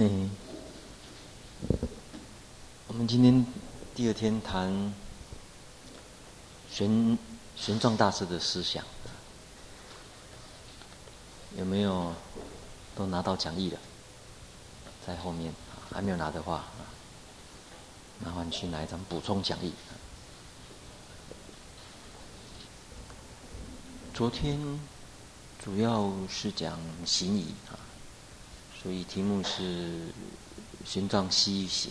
嗯，我们今天第二天谈玄玄奘大师的思想，有没有都拿到讲义了？在后面，还没有拿的话，麻烦去拿一张补充讲义。昨天主要是讲行仪啊。所以题目是玄奘西域行，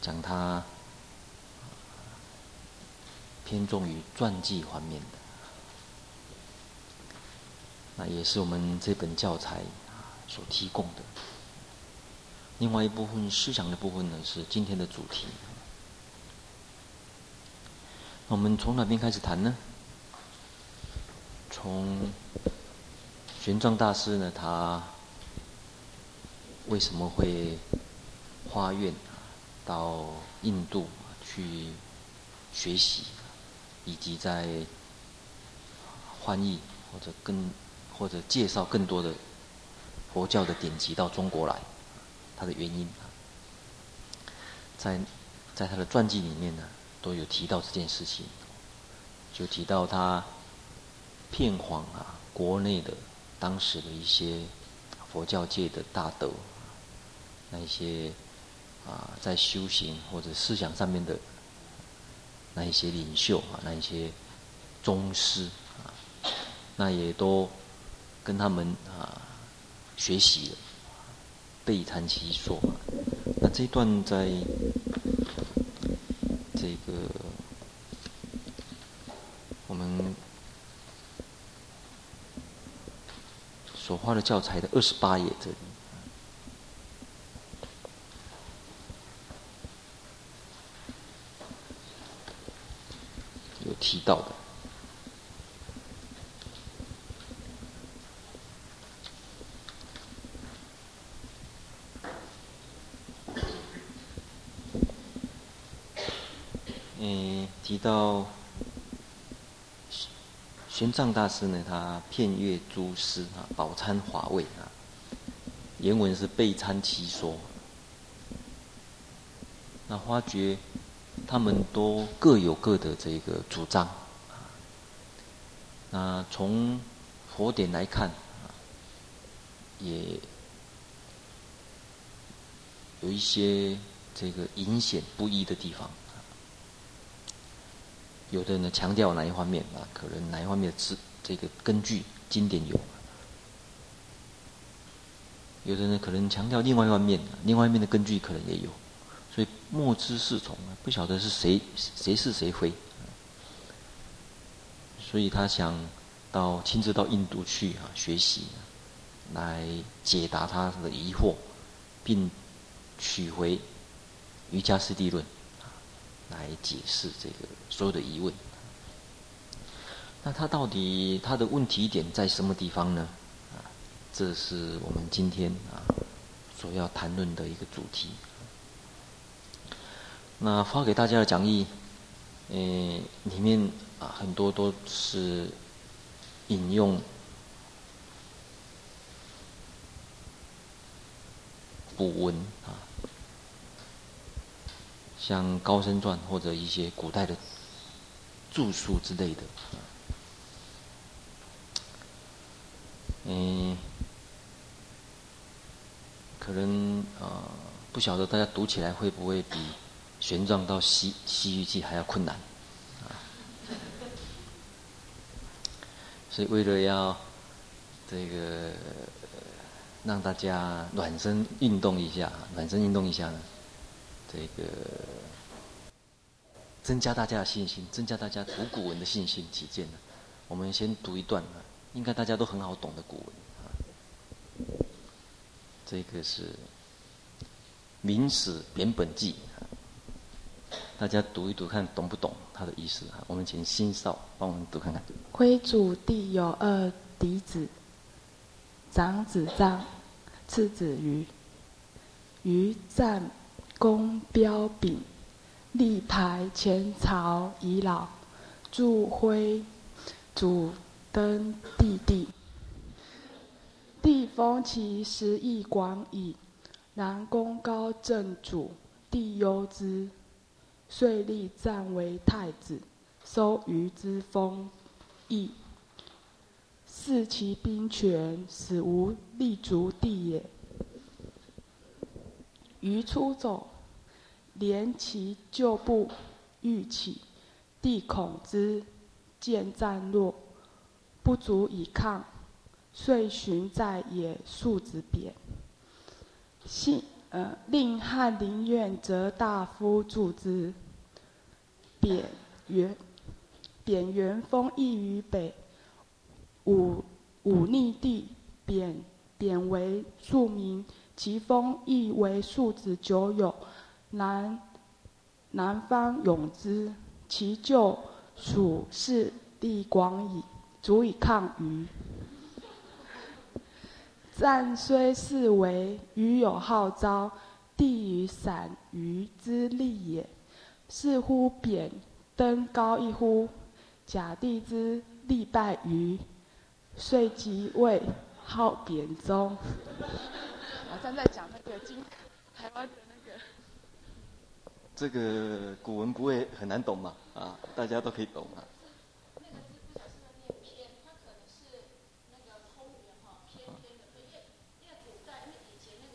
讲他偏重于传记方面的，那也是我们这本教材所提供的。另外一部分思想的部分呢，是今天的主题。我们从哪边开始谈呢？从。玄奘大师呢，他为什么会发愿到印度去学习，以及在翻译或者更或者介绍更多的佛教的典籍到中国来，他的原因，在在他的传记里面呢，都有提到这件事情，就提到他骗谎啊国内的。当时的一些佛教界的大德，那一些啊，在修行或者思想上面的那一些领袖啊，那一些宗师啊，那也都跟他们啊学习了，备谈其说。那这一段在这个我们。所画的教材的二十八页这里有提到的。嗯，提到。玄奘大师呢，他片阅诸师啊，饱餐华味啊。原文是备参其说。那发觉他们都各有各的这个主张啊。那从佛典来看啊，也有一些这个隐显不一的地方。有的人呢强调哪一方面啊？可能哪一方面的这这个根据经典有；有的人可能强调另外一方面，另外一面的根据可能也有，所以莫知是从，不晓得是谁谁是谁非。所以他想到亲自到印度去啊学习，来解答他的疑惑，并取回《瑜伽师地论》。来解释这个所有的疑问。那他到底他的问题点在什么地方呢？啊，这是我们今天啊所要谈论的一个主题。那发给大家的讲义，诶，里面啊很多都是引用古文啊。像《高僧传》或者一些古代的著述之类的，嗯，可能、呃，不晓得大家读起来会不会比玄奘到西西域记还要困难啊？所以为了要这个让大家暖身运动一下，暖身运动一下呢。这个增加大家的信心，增加大家读古文的信心起见呢，我们先读一段啊，应该大家都很好懂的古文啊。这个是《明史扁本纪》，大家读一读看懂不懂他的意思啊？我们请新少帮我们读看看。徽祖弟有二嫡子，长子臧，次子瑜。瑜赞。功彪炳，力排前朝遗老，助徽祖登帝弟。帝封其食邑广矣，然公高震主，帝忧之，遂立赞为太子，收虞之封邑，赐其兵权，使无立足地也。虞出走，连其旧部欲起，帝恐之见战弱，不足以抗。遂寻在野庶子贬，信呃令翰林院择大夫助之。贬元贬元封邑于北，武武逆帝贬贬为庶民，其封邑为庶子久有，南南方拥之，其旧属势力广矣，足以抗虞。赞虽是为虞有号召，帝于散虞之力也。是乎贬登高一呼，假帝之力败虞，遂即位，号贬宗。我现在讲那个今台湾的，这个古文不会很难懂嘛？啊，大家都可以懂啊。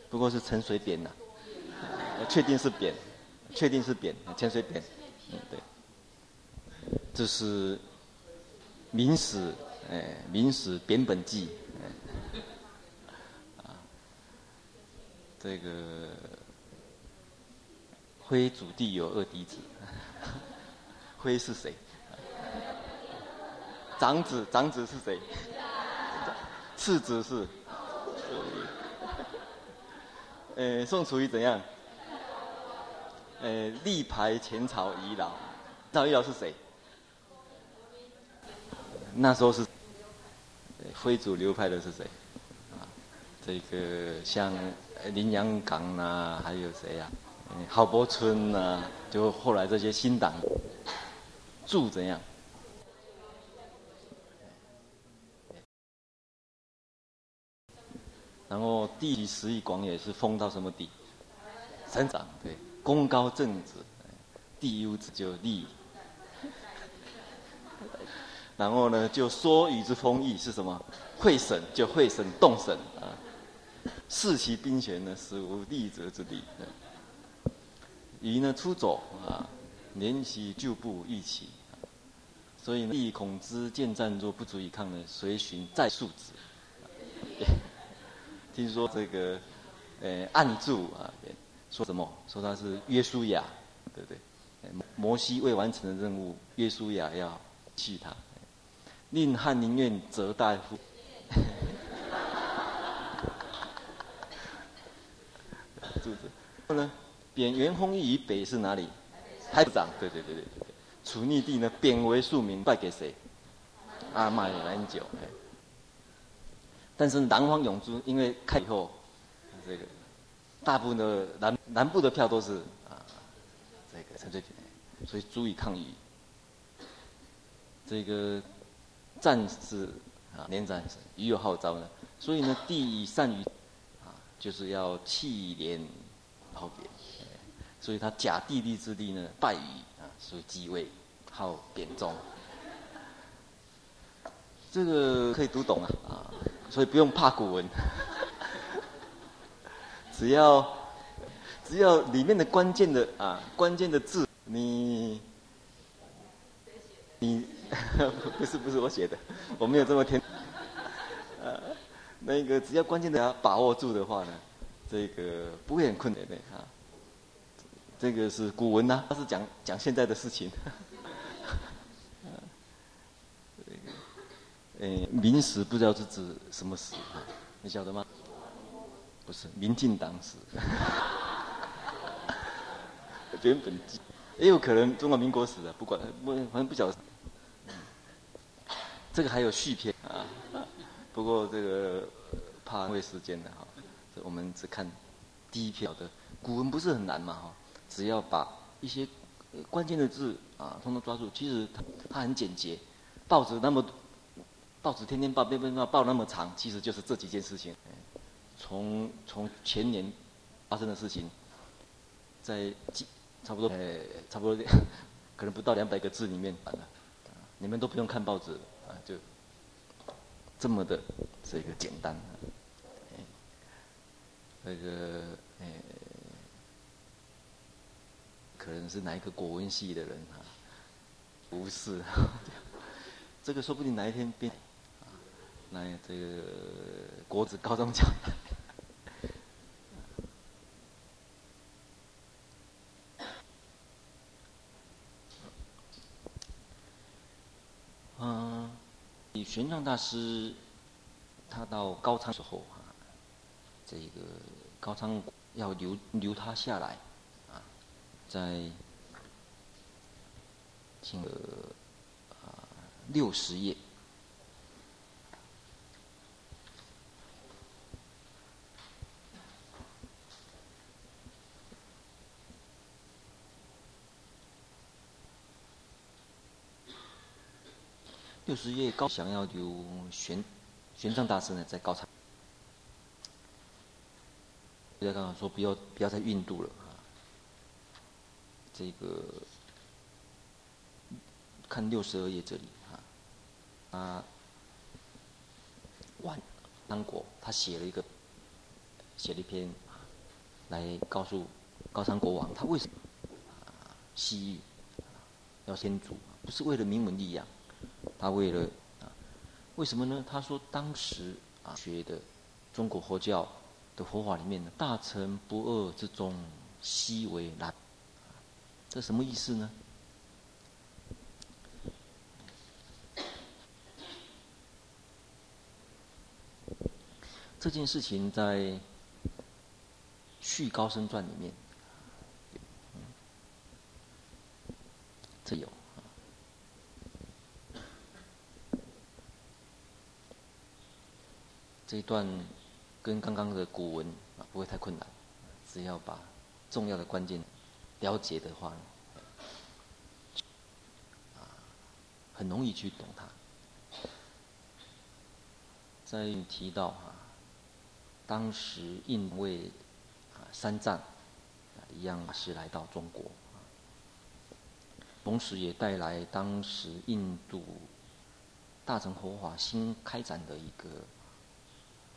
不过是陈水扁呐、确定是扁，确定是扁，陈水扁，嗯对，这是《明史》哎，《明史扁本纪》哎，啊，这个徽祖帝有二嫡子，徽是谁？长子，长子是谁？次子是。呃，宋楚瑜怎样？呃，力排前朝遗老，赵遗老是谁？那时候是徽主流派的是谁？啊，这个像林洋港、啊，还有谁呀、郝柏村呐、啊，就后来这些新党，住怎样？然后帝食邑广也是封到什么地？省长对，功高震主，帝忧之就立。然后呢，就说与之封邑是什么？会审就会审动审啊，赐其兵权呢，使无立足之地。虞呢出走啊，连其旧部欲起，所以呢，帝恐之见战若，不足以抗呢，随寻在庶子。听说这个，呃，暗注啊，说什么？说他是约书亚，对不对？摩西未完成的任务，约书亚要去他，令翰林院择大夫。柱子，然后呢，贬元封邑于北是哪里？台北长，对对对对对。楚逆帝呢，贬为庶民，败给谁？阿麦兰九。但是南方永珠，因为开以后，这个大部分的南南部的票都是啊，这个陈水扁，所以足以抗议。这个战是啊，连战是虞有号召呢，所以呢，帝以善于啊，就是要弃廉讨贬，所以他假弟弟之力呢，败于啊，所以即位，号贬宗。这个可以读懂啊啊。所以不用怕古文，只要只要里面的关键的啊关键的字，你你 不是不是我写的，我没有这么天，呃，那个只要关键的要把握住的话呢，这个不会很困难的啊。这个是古文呐、啊，它是讲讲现在的事情。呃，明史不知道是指什么史，你晓得吗？不是，民进党史。原本也有可能中华民国史的，不管不反正不晓得。这个还有续篇啊，不过这个怕浪费时间的哈，我们只看第一篇的。古文不是很难嘛哈，只要把一些关键的字啊，通通抓住。其实它它很简洁，报纸那么。报纸天天报，天天报，报那么长，其实就是这几件事情。从从前年发生的事情，在几差不多呃差不多可能不到两百个字里面完了，你们都不用看报纸啊，就这么的这个简单。那个呃，可能是哪一个国文系的人啊？不是，这个说不定哪一天变啊，那这个国子高中讲。嗯，玄奘大师他到高昌时候啊。这个高昌要留留他下来，在这个啊六十页，六十页高想要留玄玄奘大师呢，在高昌。不要刚刚说不要不要再印度了！这个看六十二页这里啊，啊，万安国他写了一个写了一篇来告诉高昌国王，他为什么西域要先祖，不是为了名闻利养，他为了啊为什么呢？他说当时啊学的中国佛教。的佛法里面呢，大乘不二之中，悉为南。这什么意思呢？这件事情在《续高僧传》里面，这有这一段。跟刚刚的古文啊不会太困难，只要把重要的关键了解的话，啊，很容易去懂它。再提到啊，当时印为啊三藏一样是来到中国，同时也带来当时印度大乘佛法新开展的一个。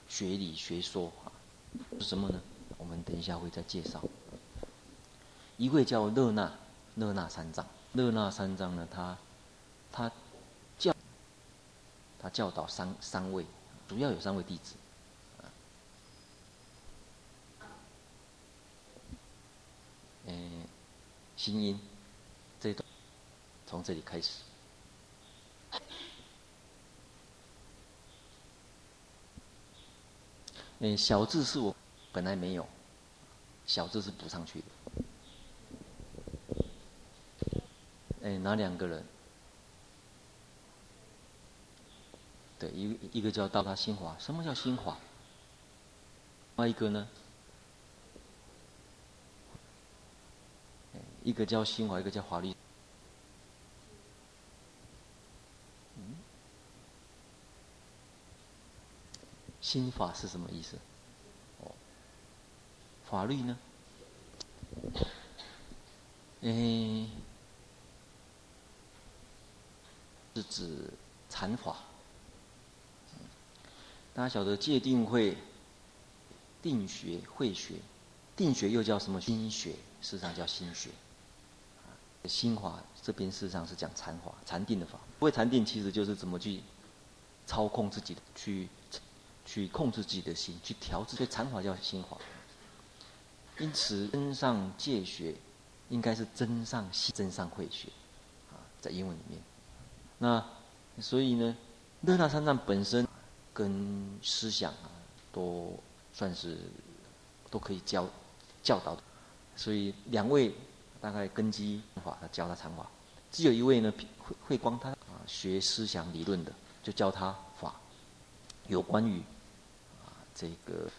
学理学说啊，是什么呢？我们等一下会再介绍。一位叫勒那，勒那三藏。勒那三藏呢，他他教他教导三三位，主要有三位弟子。嗯，心音这段从这里开始。嗯，小字是我本来没有，小字是补上去的。哎，哪两个人？对，一一个叫道他心华。什么叫心华？另一个呢？一个叫心华，一个叫华律。心法是什么意思？哦，法律呢？嗯，是指禅法。大家晓得戒定慧、定学、慧学，定学又叫什么？心学，事实上叫心学。心法这边事实上是讲禅法、禅定的法。不会禅定，其实就是怎么去操控自己的去。去控制自己的心，去调制。所以禅法叫心法。因此，真上戒学应该是真上心、真上慧学啊，在英文里面。那所以呢，勒那三藏本身跟思想啊，都算是都可以教教导的。所以两位大概根基法，他教他禅法；只有一位呢，慧慧光他啊学思想理论的，就教他法，有关于。这个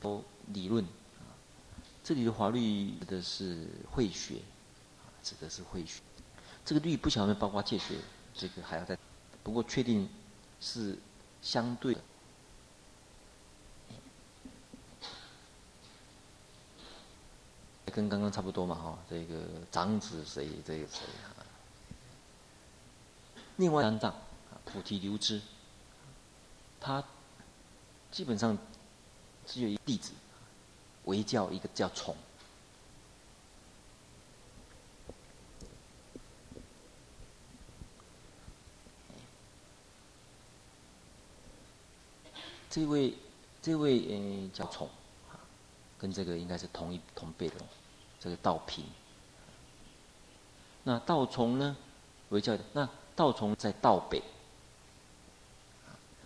都理论啊，这里的法律指的是会学啊，指的是会学。这个律不晓得包括戒学，这个还要再，不过确定是相对的。跟刚刚差不多嘛，哈，这个长子谁，这个谁啊？另外三藏，菩提流支，他基本上只有一个弟子，为教一个叫宠。这位这位呃叫丛啊，跟这个应该是同一同辈的。这个道平，那道从呢？为教的那道从在道北，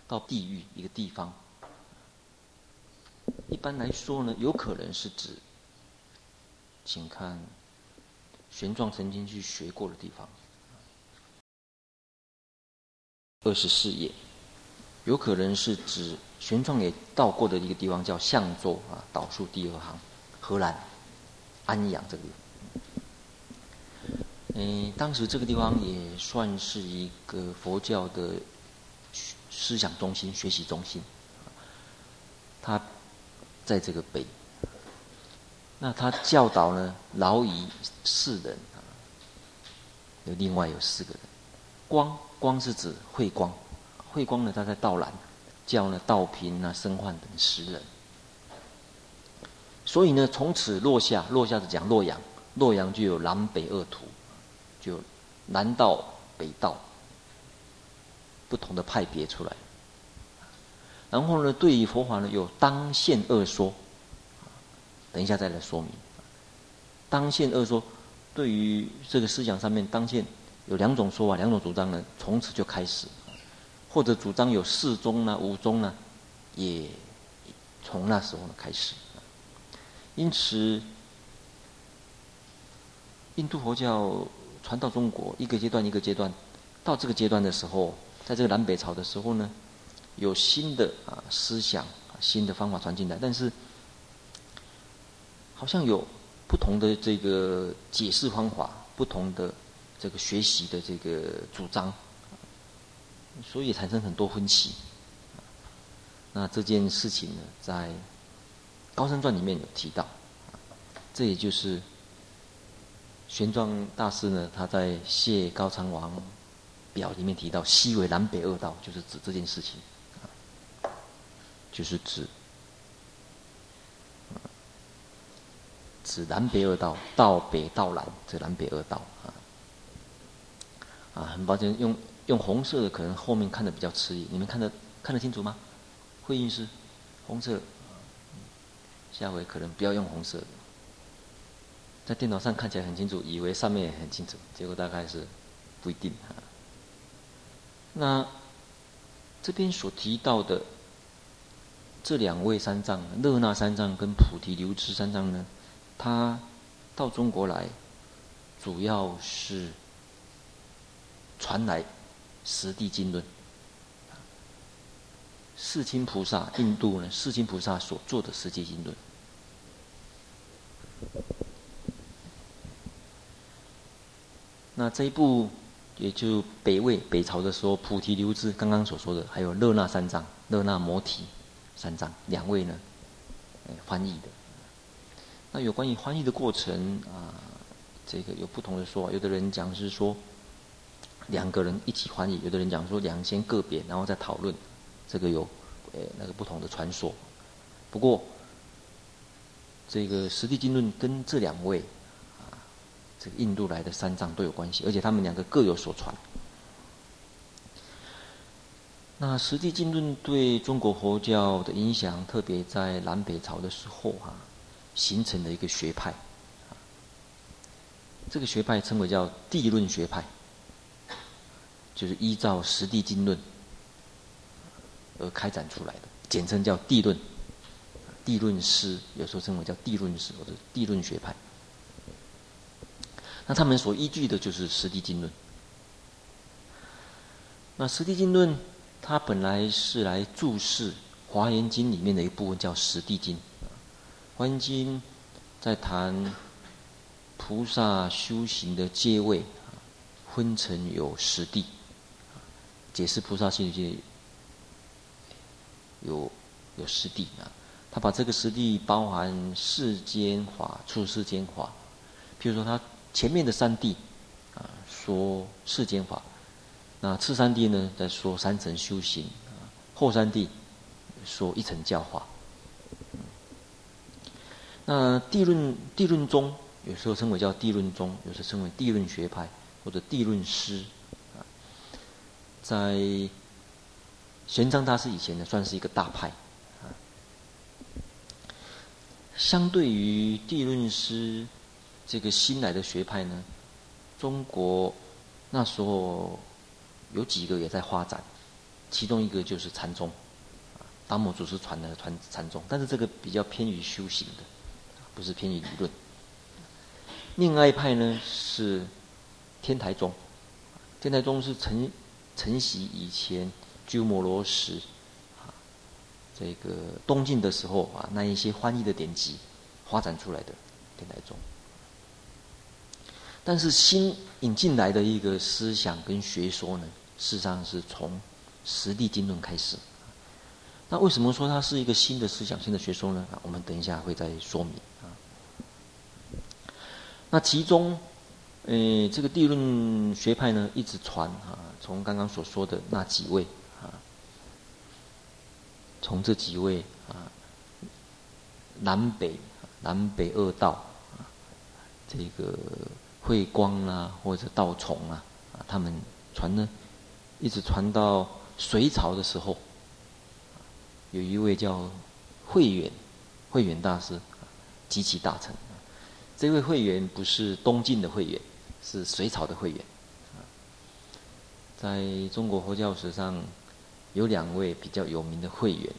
到地狱一个地方。一般来说呢，有可能是指，请看玄奘曾经去学过的地方，二十四页，有可能是指玄奘也到过的一个地方，叫象州啊，倒数第二行，荷兰。安阳这个地方，嗯，当时这个地方也算是一个佛教的思想中心、学习中心。他在这个北，那他教导呢，劳仪四人啊，有另外有四个人。光光是指慧光，慧光呢，他在道南教呢道平啊、僧焕等十人。所以呢，从此落下，落下是讲洛阳，洛阳就有南北二土，就南道北道不同的派别出来。然后呢，对于佛法呢，有当现二说，等一下再来说明。当现二说，对于这个思想上面，当现有两种说法，两种主张呢，从此就开始，或者主张有四宗呢、五宗呢，也从那时候呢开始。因此，印度佛教传到中国，一个阶段一个阶段，到这个阶段的时候，在这个南北朝的时候呢，有新的啊思想、新的方法传进来，但是好像有不同的这个解释方法，不同的这个学习的这个主张，所以产生很多分歧。那这件事情呢，在《高僧传》里面有提到，这也就是玄奘大师呢，他在《谢高昌王表》里面提到，西为南北二道，就是指这件事情，就是指指南北二道，道北道南，这南北二道啊。啊，很抱歉，用用红色的，可能后面看的比较迟疑，你们看得看得清楚吗？会印师，红色。下回可能不要用红色的，在电脑上看起来很清楚，以为上面也很清楚，结果大概是不一定哈。那这边所提到的这两位三藏，勒那三藏跟菩提流支三藏呢，他到中国来，主要是传来十地经论。世亲菩萨，印度呢，世亲菩萨所做的《十地经论》，那这一部也就北魏北朝的时候，菩提流支刚刚所说的，还有勒那三藏、勒那摩提三藏两位呢，翻译的。那有关于翻译的过程啊，这个有不同的说法，有的人讲是说两个人一起翻译，有的人讲说两先个别，然后再讨论。这个有，呃，那个不同的传说。不过，这个《十地经论》跟这两位啊，这个印度来的三藏都有关系，而且他们两个各有所传。那《十地经论》对中国佛教的影响，特别在南北朝的时候、啊，形成了一个学派。这个学派称为叫地论学派，就是依照《十地经论》。而开展出来的，简称叫地论，地论师，有时候称为叫地论师或者地论学派。那他们所依据的就是《十地经论》。那《十地经论》它本来是来注释《华严经》里面的一部分，叫《十地经》。《华严经》在谈菩萨修行的阶位，分成有十地，解释菩萨心经有有十地啊，他把这个十地包含世间法、出世间法。譬如说，他前面的三地啊，说世间法；那次三地呢，在说三层修行；啊后三地说一层教化。那地论地论宗，有时候称为叫地论宗，有时称为地论学派或者地论师。在玄奘大师以前呢，算是一个大派。啊，相对于地论师这个新来的学派呢，中国那时候有几个也在发展，其中一个就是禅宗，达摩祖师传的传禅宗，但是这个比较偏于修行的。不是偏于理论。另外一派呢是天台宗，天台宗是承承袭以前鸠摩罗什啊，这个东晋的时候啊，那一些翻译的典籍发展出来的天台宗。但是新引进来的一个思想跟学说呢，事实上是从十地经论开始。那为什么说它是一个新的思想、新的学说呢？我们等一下会再说明啊。那其中，呃，这个地论学派呢，一直传啊，从刚刚所说的那几位啊，从这几位啊，南北南北二道啊，这个慧光啊，或者道琮啊，啊，他们传呢，一直传到隋朝的时候，有一位叫慧远，慧远大师，极其大成。这位慧远不是东晋的慧远，是隋朝的慧远。在中国佛教史上，有两位比较有名的慧远，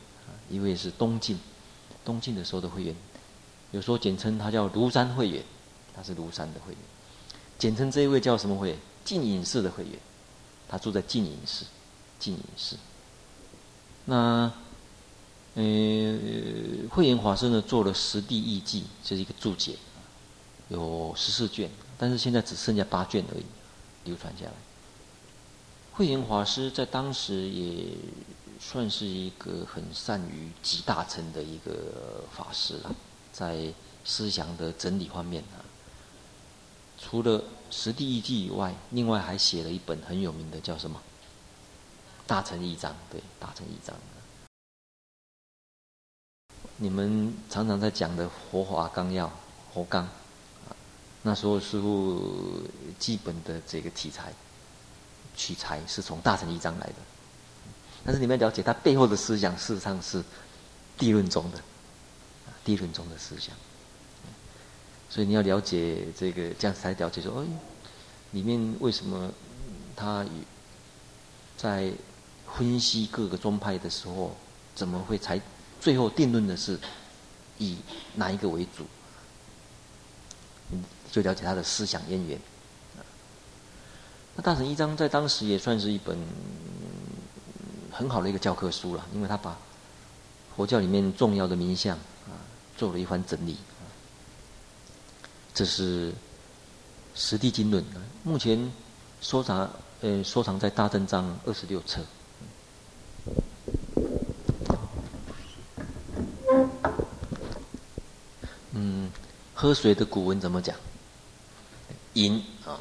一位是东晋，东晋的时候的慧远，有时候简称他叫庐山慧远，他是庐山的慧远。简称这一位叫什么慧远？净隐寺的慧远，他住在净隐寺，净隐寺。那，呃，慧远法师呢，做了《十地义记》，就是一个注解。有十四卷，但是现在只剩下八卷而已，流传下来。慧远法师在当时也算是一个很善于集大成的一个法师了，在思想的整理方面啊，除了《十地义记》以外，另外还写了一本很有名的，叫什么《大乘义章》？对，《大乘义章》。你们常常在讲的《佛华纲要》，佛纲。那时候师父基本的这个题材取材是从《大乘一章》来的，但是你们要了解它背后的思想，事实上是地论宗的，地论宗的思想。所以你要了解这个，这样才了解说，哎，里面为什么他与在分析各个宗派的时候，怎么会才最后定论的是以哪一个为主？就了解他的思想渊源。那《大乘一章》在当时也算是一本很好的一个教科书了，因为他把佛教里面重要的名相啊做了一番整理。这是《十地经论》，目前收藏呃收藏在大正藏二十六册。嗯，喝水的古文怎么讲？饮啊，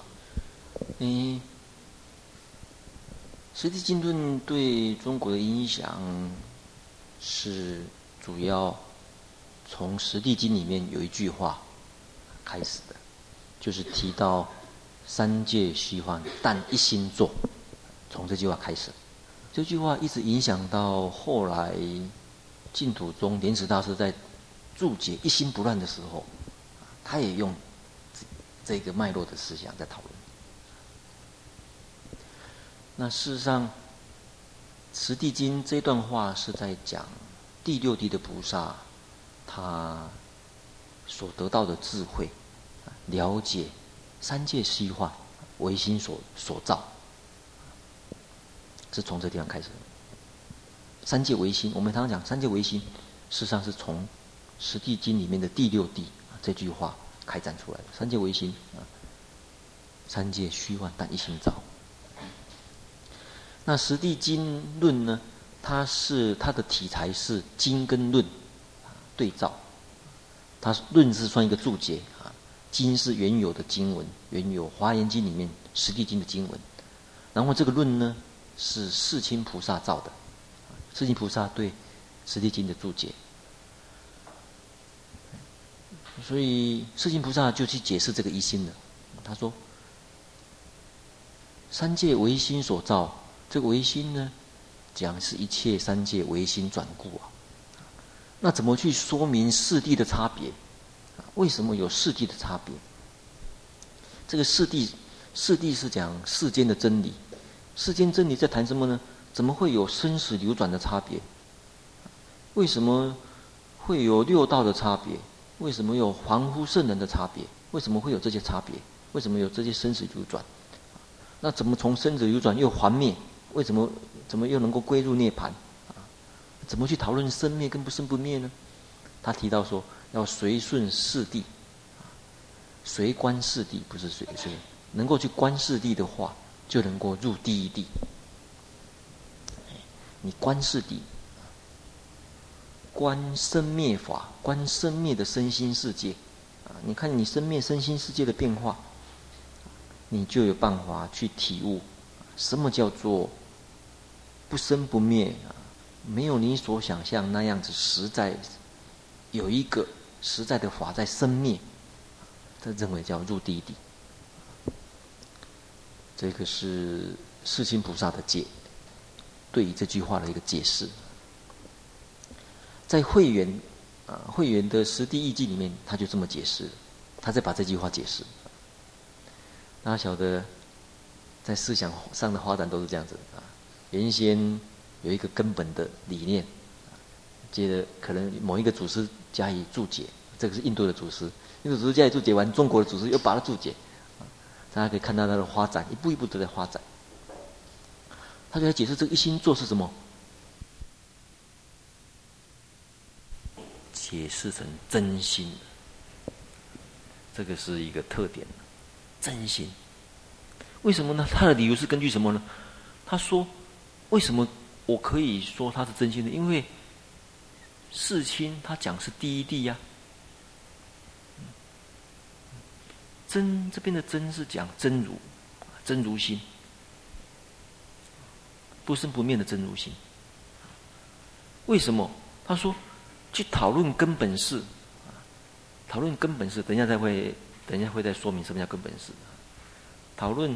嗯，《十地经论》对中国的影响是主要从《十地经》里面有一句话开始的，就是提到三界虚幻，但一心做，从这句话开始，这句话一直影响到后来净土宗莲池大师在注解“一心不乱”的时候，他也用。这个脉络的思想在讨论。那事实上，《十地经》这段话是在讲第六地的菩萨，他所得到的智慧，了解三界虚幻，唯心所所造，是从这地方开始。三界唯心，我们常常讲三界唯心，事实上是从《十地经》里面的第六地这句话。开展出来的三界唯心啊，三界虚幻，但一心造。那《十地经论》呢，它是它的题材是经跟论对照，它论是算一个注解啊，经是原有的经文，原有《华严经》里面《十地经》的经文，然后这个论呢是世亲菩萨造的，世亲菩萨对《十地经》的注解，所以世亲菩萨就去解释这个一心了，他说。三界唯心所造，这个唯心呢，讲是一切三界唯心转故啊。那怎么去说明四谛的差别？为什么有四谛的差别？这个四谛，四谛是讲世间的真理。世间真理在谈什么呢？怎么会有生死流转的差别？为什么会有六道的差别？为什么有凡夫圣人的差别？为什么会有这些差别？为什么有这些生死流转？那怎么从生死流转又还灭？为什么怎么又能够归入涅槃？啊，怎么去讨论生灭跟不生不灭呢？他提到说要随顺四谛，随观四谛不是随随，能够去观四谛的话，就能够入第一谛。你观四谛，观生灭法，观生灭的身心世界，啊，你看你生灭身心世界的变化。你就有办法去体悟，什么叫做不生不灭啊？没有你所想象那样子实在有一个实在的法在生灭，他认为叫入第一谛。这个是世亲菩萨的解，对于这句话的一个解释。在会员啊，会员的实地义记里面，他就这么解释，他在把这句话解释。大家晓得，在思想上的发展都是这样子啊。原先有一个根本的理念，接着可能某一个祖师加以注解，这个是印度的祖师，印度祖师加以注解完，中国的祖师又把它注解。大家可以看到它的发展，一步一步都在发展。他就来解释这个一心作是什么？解释成真心，这个是一个特点。真心，为什么呢？他的理由是根据什么呢？他说：“为什么我可以说他是真心的？因为世亲他讲是第一谛呀。真这边的真是讲真如，真如心，不生不灭的真如心。为什么？他说去讨论根本事，讨论根本事，等一下再会。”等一下会再说明什么叫根本事。讨论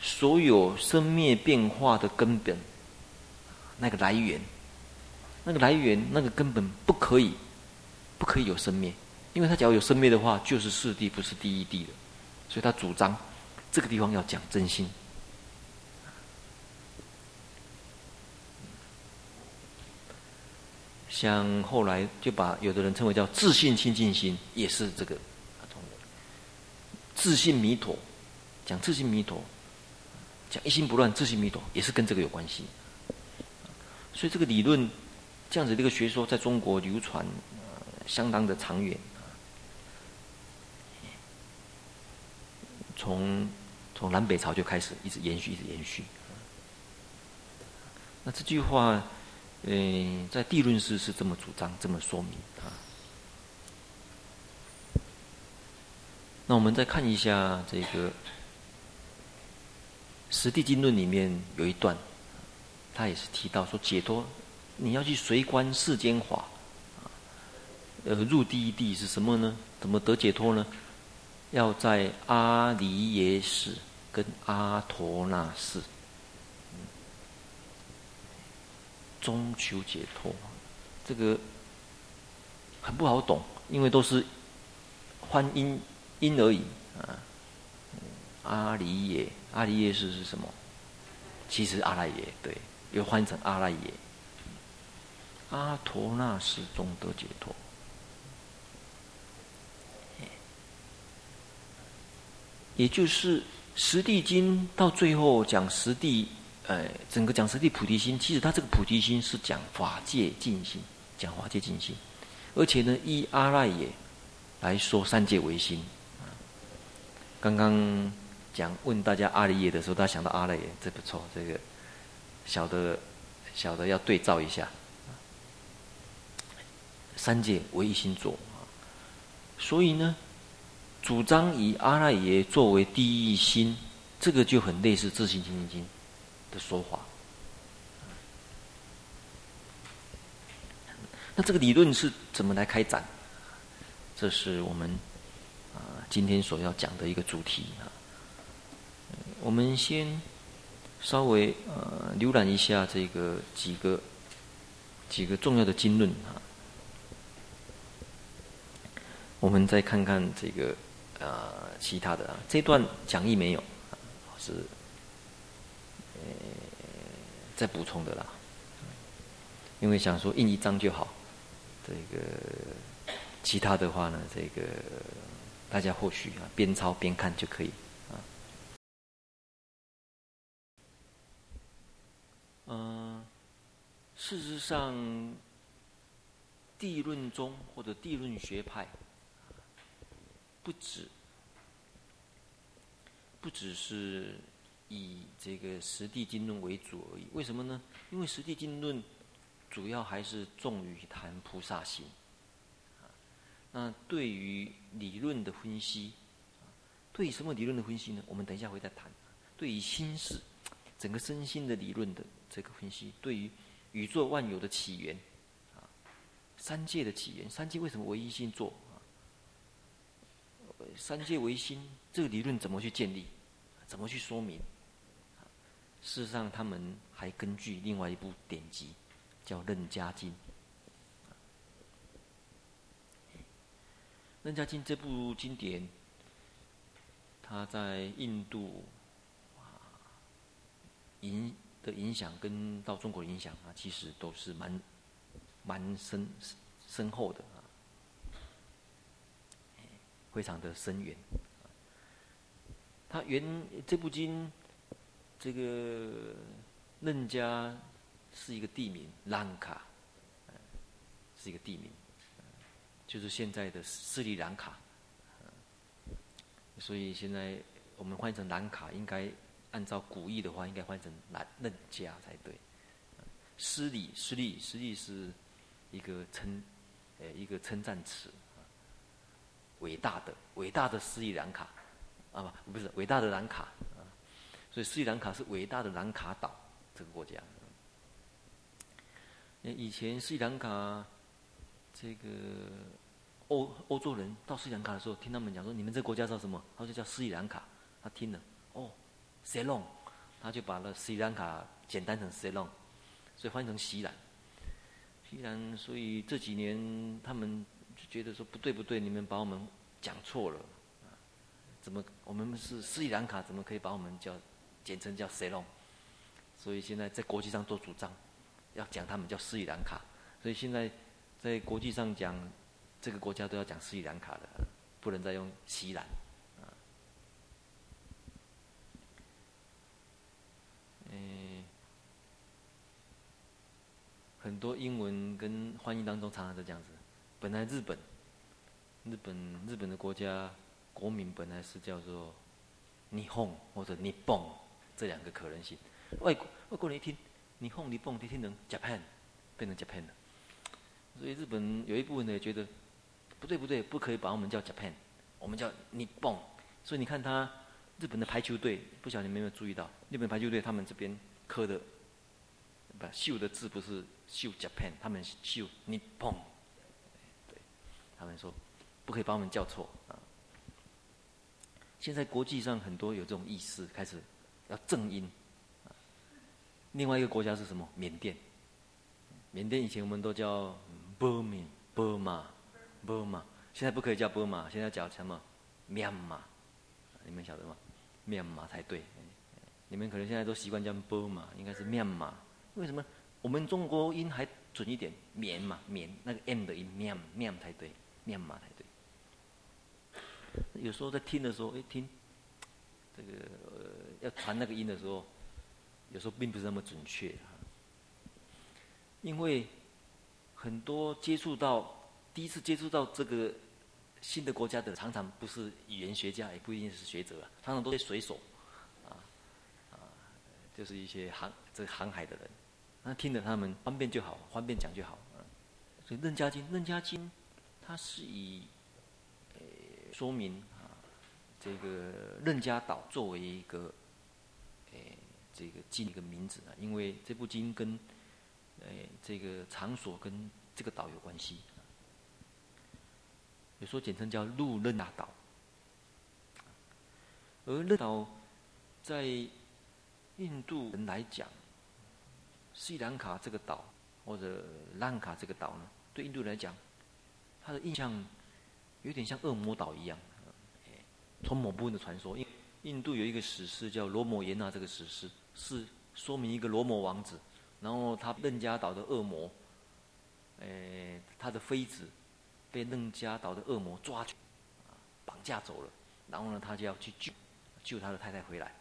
所有生灭变化的根本，那个来源，那个来源，那个根本不可以，不可以有生灭，因为他只要有生灭的话，就是四谛，不是第一谛了。所以他主张这个地方要讲真心。像后来就把有的人称为叫自信清净心，也是这个。自信弥陀，讲自信弥陀，讲一心不乱，自信弥陀也是跟这个有关系。所以这个理论，这样子的一个学说，在中国流传，相当的长远。从从南北朝就开始，一直延续，一直延续。那这句话，嗯、呃，在地论师是这么主张，这么说明啊。那我们再看一下这个《十地经论》里面有一段，他也是提到说解脱，你要去随观世间法，呃，入第一地是什么呢？怎么得解脱呢？要在阿梨耶识跟阿陀那识中求解脱，这个很不好懂，因为都是翻音。因而已啊！阿梨耶，阿梨耶是是什么？其实阿赖耶，对，又翻成阿赖耶。阿陀那识中得解脱，也就是十地经到最后讲十地，呃，整个讲十地菩提心，其实它这个菩提心是讲法界净心，讲法界净心，而且呢，依阿赖耶来说三界唯心。刚刚讲问大家阿梨耶的时候，大家想到阿赖耶，这不错。这个小的小的要对照一下。三界唯一心作，所以呢，主张以阿赖耶作为第一心，这个就很类似《自性清净经》的说法。那这个理论是怎么来开展？这是我们啊今天所要讲的一个主题啊。我们先稍微呃浏览一下这个几个几个重要的经论啊。我们再看看这个呃其他的啊，这段讲义没有，是再补充的啦，因为想说印一张就好，这个其他的话呢，这个大家或许啊边抄边看就可以啊。嗯，事实上，地论宗或者地论学派。不止，不只是以这个实地经论为主而已。为什么呢？因为实地经论主要还是重于谈菩萨行。那对于理论的分析，对于什么理论的分析呢？我们等一下会再谈。对于心事，整个身心的理论的这个分析，对于宇宙万有的起源，啊，三界的起源，三界为什么唯一性作？三界唯心，这个理论怎么去建立？怎么去说明？事实上，他们还根据另外一部典籍，叫《楞伽经》。《楞伽经》这部经典，它在印度啊影的影响，跟到中国的影响啊，其实都是蛮蛮深深厚的啊。非常的深远。它原这部经，这个楞伽是一个地名，兰卡，是一个地名，就是现在的斯里兰卡。所以现在我们换成兰卡，应该按照古意的话，应该换成兰楞伽才对。斯里斯里斯里是一个称，呃，一个称赞词。伟大的伟大的斯里兰卡，啊不不是伟大的兰卡，所以斯里兰卡是伟大的兰卡岛这个国家。那以前斯里兰卡这个欧欧洲人到斯里兰卡的时候，听他们讲说，你们这国家叫什么？他说叫斯里兰卡。他听了哦，c 隆，他就把那斯里兰卡简单成 c 隆，所以翻译成西兰。西兰，所以这几年他们。就觉得说不对不对，你们把我们讲错了，怎么我们是斯里兰卡，怎么可以把我们叫简称叫塞隆？所以现在在国际上做主张，要讲他们叫斯里兰卡。所以现在在国际上讲这个国家都要讲斯里兰卡的，不能再用锡兰。嗯，很多英文跟翻译当中常常是这样子。本来日本，日本日本的国家国名本来是叫做日本或者日本这两个可能性。外国外国人一听日本日本，就听成 Japan，变成 Japan 了。所以日本有一部分呢觉得不对不对，不可以把我们叫 Japan，我们叫日本。所以你看他日本的排球队，不晓得你们有没有注意到，日本排球队他们这边刻的不绣的字不是绣 Japan，他们绣日本。他们说，不可以把我们叫错啊！现在国际上很多有这种意识，开始要正音。另外一个国家是什么？缅甸。缅甸以前我们都叫 Burma Burma 现在不可以叫 Burma，现在叫什么缅甸。你们晓得吗缅甸才对。你们可能现在都习惯叫 Burma，应该是缅甸。为什么？我们中国音还准一点，缅嘛缅，那个 M 的音 Myan Myan 才对。念嘛才对。有时候在听的时候，哎，听这个、要传那个音的时候，有时候并不是那么准确哈。因为很多接触到第一次接触到这个新的国家的，常常不是语言学家，也不一定是学者，常常都是水手啊啊，就是一些航这个航海的人，那听着他们方便就好，方便讲就好。所以《楞伽经》，《楞伽经》它是以呃说明啊这个任家岛作为一个这个记一个名字啊，因为这部经跟呃这个场所跟这个岛有关系，有时候简称叫鹿任那岛。而楞岛在印度人来讲，斯里兰卡这个岛或者兰卡这个岛呢，对印度人来讲，他的印象有点像恶魔岛一样。从某部分的传说，因印度有一个史诗叫《罗摩衍那》，这个史诗是说明一个罗摩王子，然后他楞伽岛的恶魔，诶，他的妃子被楞伽岛的恶魔抓去，绑架走了，然后呢，他就要去救。救他的太太回来，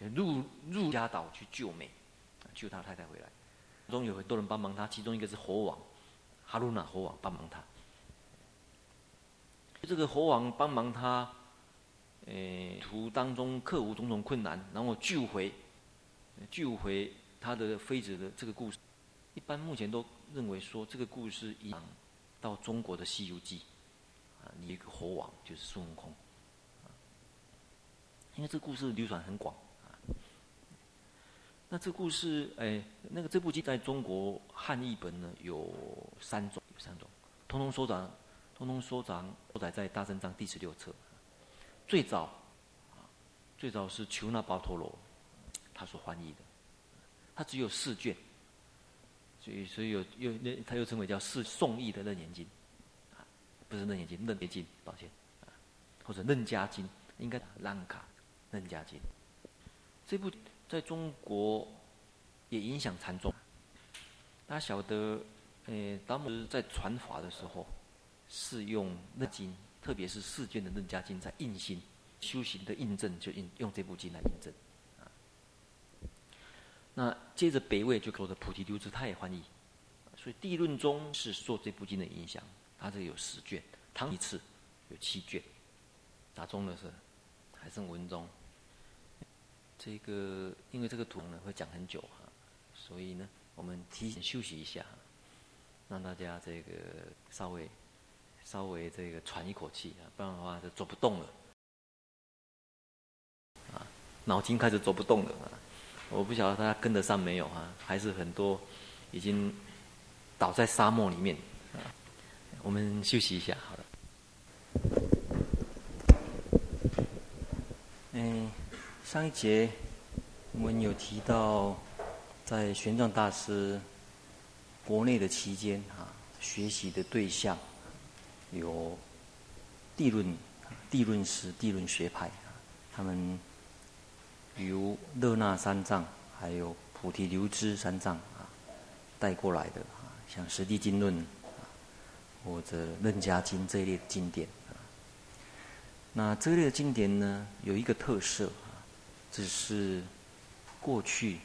就入入家岛去救美，救他太太回来。中有很多人帮忙他，其中一个是猴王哈鲁纳猴王帮忙他。这个猴王帮忙他，诶，途当中克服种种困难，然后救回巨无回他的妃子的这个故事，一般目前都认为说这个故事一样到中国的《西游记》啊，一个猴王就是孙悟空。因为这个故事流传很广啊。那这故事，哎，那个这部剧在中国汉译本呢有三种，有三种，通通收藏，通通收藏收载在大正藏第十六册。最早，最早是求那跋陀罗他所翻译的，他只有四卷，所以所以有又那他又称为叫四宋译的楞严经，不是楞严经，楞严经，抱歉，或者楞伽经，应该兰卡。《楞伽经》这部在中国也影响禅宗。大家晓得，呃，达摩在传法的时候是用《楞经》，特别是四卷的《楞伽经》在印心修行的印证，就印用这部经来印证。那接着北魏就搞的菩提流支，他也翻译。所以地论宗是受这部经的影响，他这有十卷，唐一次有七卷，大宗的是还剩文宗。这个因为这个图呢会讲很久哈，所以呢我们提前休息一下，让大家这个稍微稍微这个喘一口气啊，不然的话就走不动了啊，脑筋开始走不动了啊！我不晓得大家跟得上没有哈，还是很多已经倒在沙漠里面。我们休息一下好了。嗯。上一节我们有提到，在玄奘大师国内的期间啊，学习的对象有地论、地论师、地论学派，他们比如勒那三藏还有菩提流支三藏啊带过来的啊，像《十地经论》啊或者《楞伽经》这一类的经典啊。那这一类的经典呢，有一个特色啊。只是过去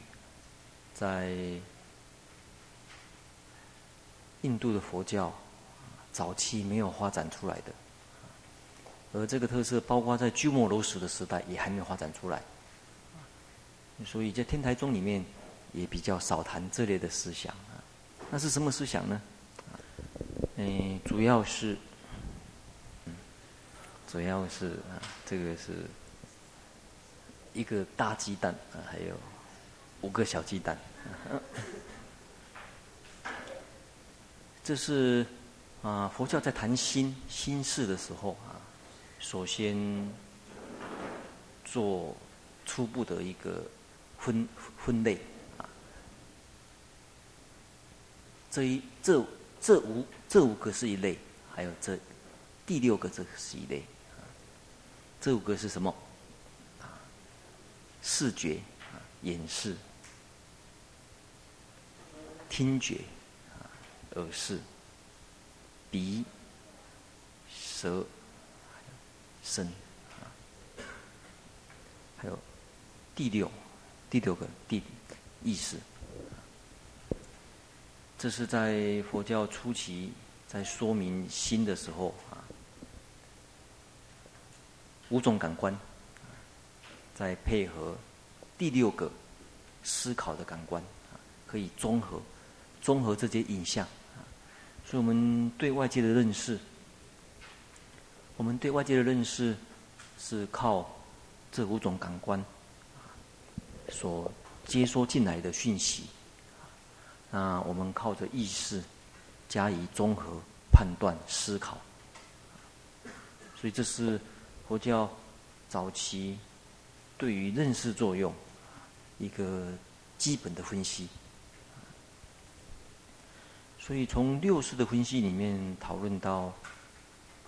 在印度的佛教早期没有发展出来的，而这个特色包括在鸠摩罗什的时代也还没有发展出来，所以在天台宗里面也比较少谈这类的思想啊。那是什么思想呢？嗯，主要是，主要是啊，这个是。一个大鸡蛋啊，还有五个小鸡蛋。这是啊，佛教在谈心心事的时候啊，首先做初步的一个分分类啊。这一这这五这五个是一类，还有这第六个这是一类啊。这五个是什么？啊视觉啊，眼视；听觉啊，耳视；鼻、舌、身啊，还有第六、第六个第意识。这是在佛教初期在说明心的时候啊，五种感官。再配合第六个思考的感官，可以综合综合这些影像，所以我们对外界的认识，我们对外界的认识是靠这五种感官所接收进来的讯息，那我们靠着意识加以综合判断思考，所以这是佛教早期对于认识作用一个基本的分析。所以从六识的分析里面讨论到，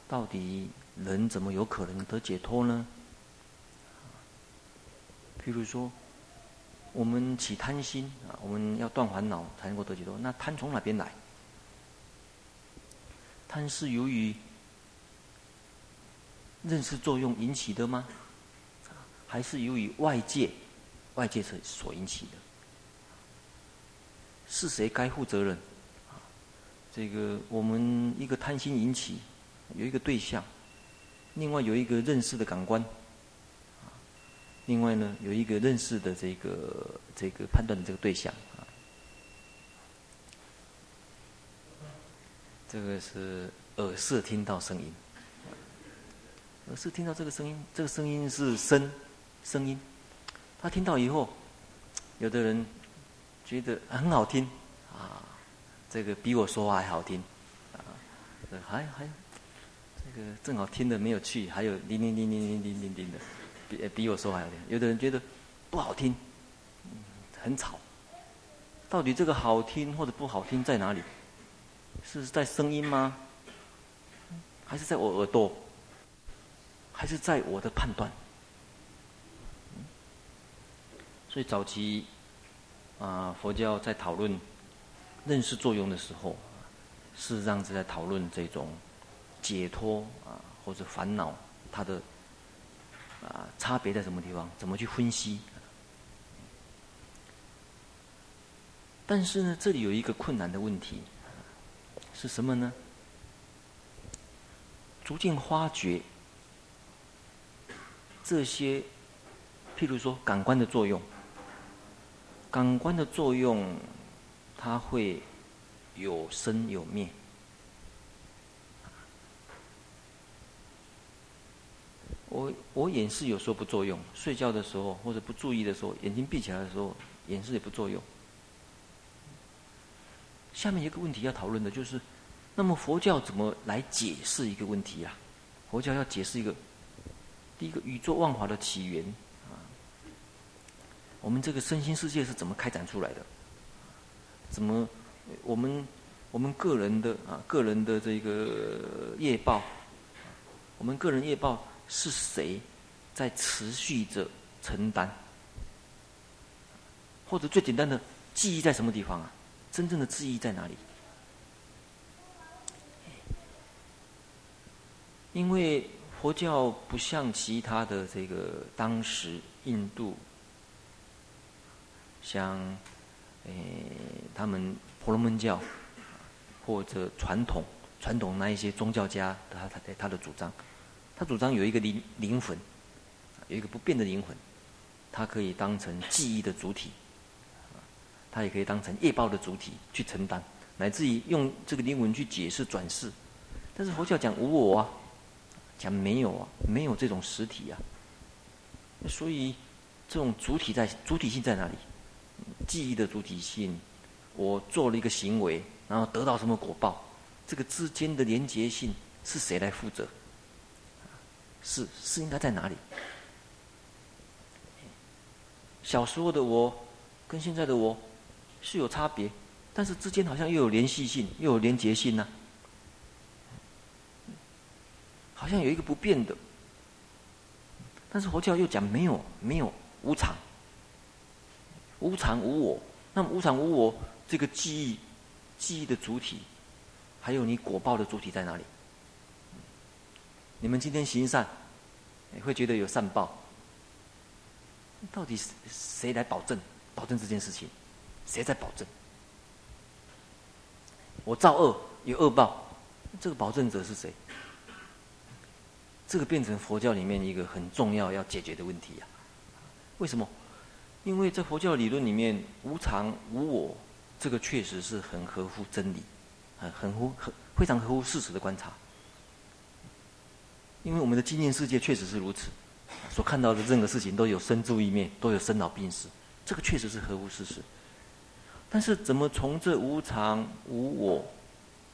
到底人怎么有可能得解脱呢？譬如说，我们起贪心啊，我们要断烦恼才能够得解脱。那贪从哪边来？贪是由于认识作用引起的吗？还是由于外界外界所所引起的？是谁该负责任？这个我们一个贪心引起，有一个对象，另外有一个认识的感官，另外呢有一个认识的这个这个判断的这个对象啊，这个是耳识听到声音，耳识听到这个声音，这个声音是声声音，他听到以后，有的人觉得很好听啊。这个比我说话还好听，啊，还还，这个正好听的没有趣，还有零零零零零零零的，比比我说话还好听。有的人觉得不好听，很吵。到底这个好听或者不好听在哪里？是在声音吗？还是在我耳朵？还是在我的判断？所以早期啊，佛教在讨论。认识作用的时候，事实上是在讨论这种解脱啊，或者烦恼它的啊差别在什么地方？怎么去分析？但是呢，这里有一个困难的问题，是什么呢？逐渐发觉这些，譬如说感官的作用，感官的作用。它会有生有灭。我我眼识有时候不作用，睡觉的时候或者不注意的时候，眼睛闭起来的时候，眼识也不作用。下面一个问题要讨论的就是，那么佛教怎么来解释一个问题啊？佛教要解释一个，第一个宇宙万法的起源啊，我们这个身心世界是怎么开展出来的？怎么，我们我们个人的啊，个人的这个业报，我们个人业报是谁在持续着承担？或者最简单的记忆在什么地方啊？真正的记忆在哪里？因为佛教不像其他的这个当时印度，像。诶，他们婆罗门教或者传统传统那一些宗教家，他他他的主张，他主张有一个灵灵魂，有一个不变的灵魂，它可以当成记忆的主体，它也可以当成业报的主体去承担，乃至于用这个灵魂去解释转世。但是佛教讲无我啊，讲没有啊，没有这种实体啊，所以这种主体在主体性在哪里？记忆的主体性，我做了一个行为，然后得到什么果报，这个之间的连结性是谁来负责？是是应该在哪里？小时候的我跟现在的我是有差别，但是之间好像又有联系性，又有连结性呢、好像有一个不变的，但是佛教又讲没有没有无常。无常无我，那么无常无我这个记忆，记忆的主体，还有你果报的主体在哪里？你们今天行善，你会觉得有善报，到底谁来保证？保证这件事情，谁在保证？我造恶有恶报，这个保证者是谁？这个变成佛教里面一个很重要要解决的问题呀、啊？为什么？因为在佛教理论里面，无常无我，这个确实是很合乎真理，很很乎很非常合乎事实的观察。因为我们的经验世界确实是如此，所看到的任何事情都有生住异灭，都有生老病死，这个确实是合乎事实。但是，怎么从这无常无我、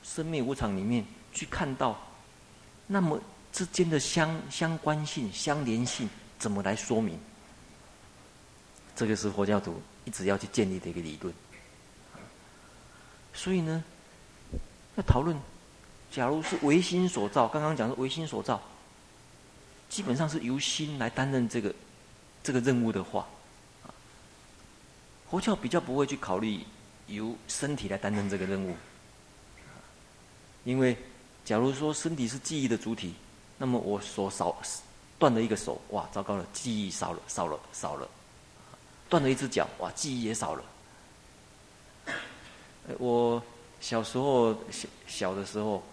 生灭无常里面去看到，那么之间的相相关性、相连性，怎么来说明？这个是佛教徒一直要去建立的一个理论。所以呢，要讨论，假如是唯心所造，刚刚讲的唯心所造，基本上是由心来担任这个这个任务的话。佛教比较不会去考虑由身体来担任这个任务，因为假如说身体是记忆的主体，那么我手少断了一个手，哇，糟糕了，记忆少了，少了，少了；断了一只脚，哇，记忆也少了。我小时候小小的时候，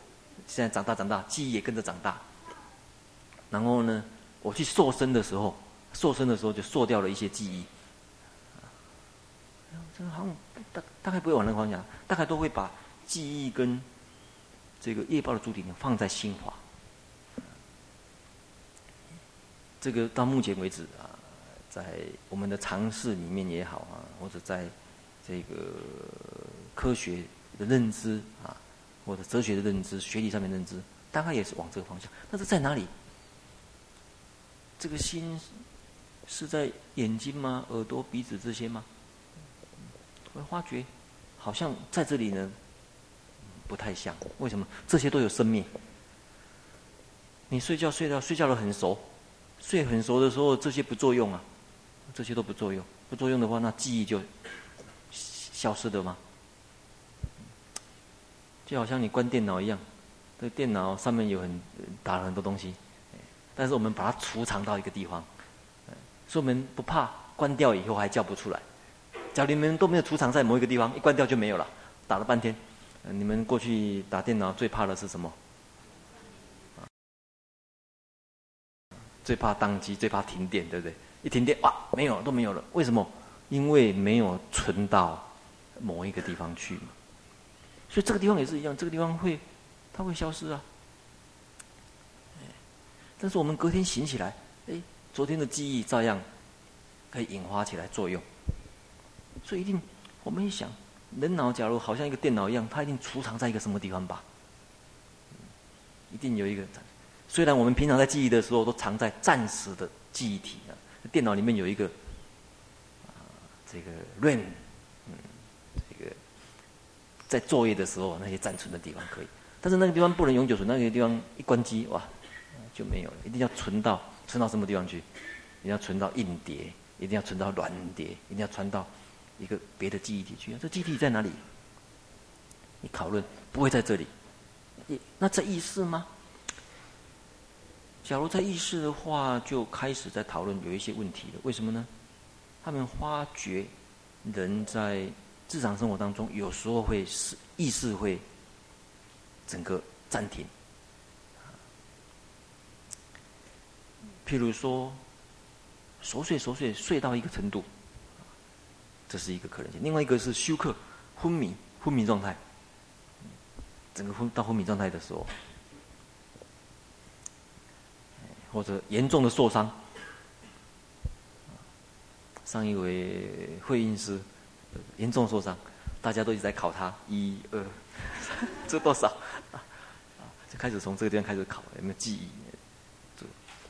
现在长大长大，记忆也跟着长大。然后呢，我去瘦身的时候，瘦身的时候就瘦掉了一些记忆。这个好像大大概不会往那个方向，大概都会把记忆跟这个业报的主体放在心华。这个到目前为止啊，在我们的尝试里面也好啊，或者在这个科学的认知啊，或者哲学的认知、学理上面认知，大概也是往这个方向。但是在哪里？这个心是在眼睛吗？耳朵、鼻子这些吗？我发觉，好像在这里呢，不太像。为什么？这些都有生命。你睡觉睡到睡觉的很熟，睡很熟的时候，这些不作用啊，这些都不作用。不作用的话，那记忆就消失的吗？就好像你关电脑一样，这电脑上面有很打了很多东西，但是我们把它储藏到一个地方，所以我们不怕关掉以后还叫不出来。假如你们都没有储藏在某一个地方，一关掉就没有了。打了半天，你们过去打电脑最怕的是什么？最怕当机，最怕停电，对不对？一停电，哇，没有了，都没有了。为什么？因为没有存到某一个地方去嘛。所以这个地方也是一样，这个地方会，它会消失啊。但是我们隔天醒起来，哎，昨天的记忆照样可以引发起来作用。所以一定，我们一想，人脑假如好像一个电脑一样，它一定储藏在一个什么地方吧？一定有一个。虽然我们平常在记忆的时候都藏在暂时的记忆体啊，电脑里面有一个啊，这个 RAM，嗯，这个在作业的时候那些暂存的地方可以，但是那个地方不能永久存，那个地方一关机哇就没有了，一定要存到存到什么地方去？一定要存到硬碟，一定要存到软碟，一定要传到。一个别的记忆体去，这记忆体在哪里？你讨论不会在这里，那在意识吗？假如在意识的话，就开始在讨论有一些问题了。为什么呢？他们发觉人在日常生活当中，有时候会是意识会整个暂停。譬如说，熟睡熟睡睡到一个程度。这是一个可能性，另外一个是休克、昏迷、昏迷状态，整个昏到昏迷状态的时候，或者严重的受伤。上一位会阴师严重受伤，大家都一直在考他，一二，这多少？就开始从这个地方开始考，有没有记忆？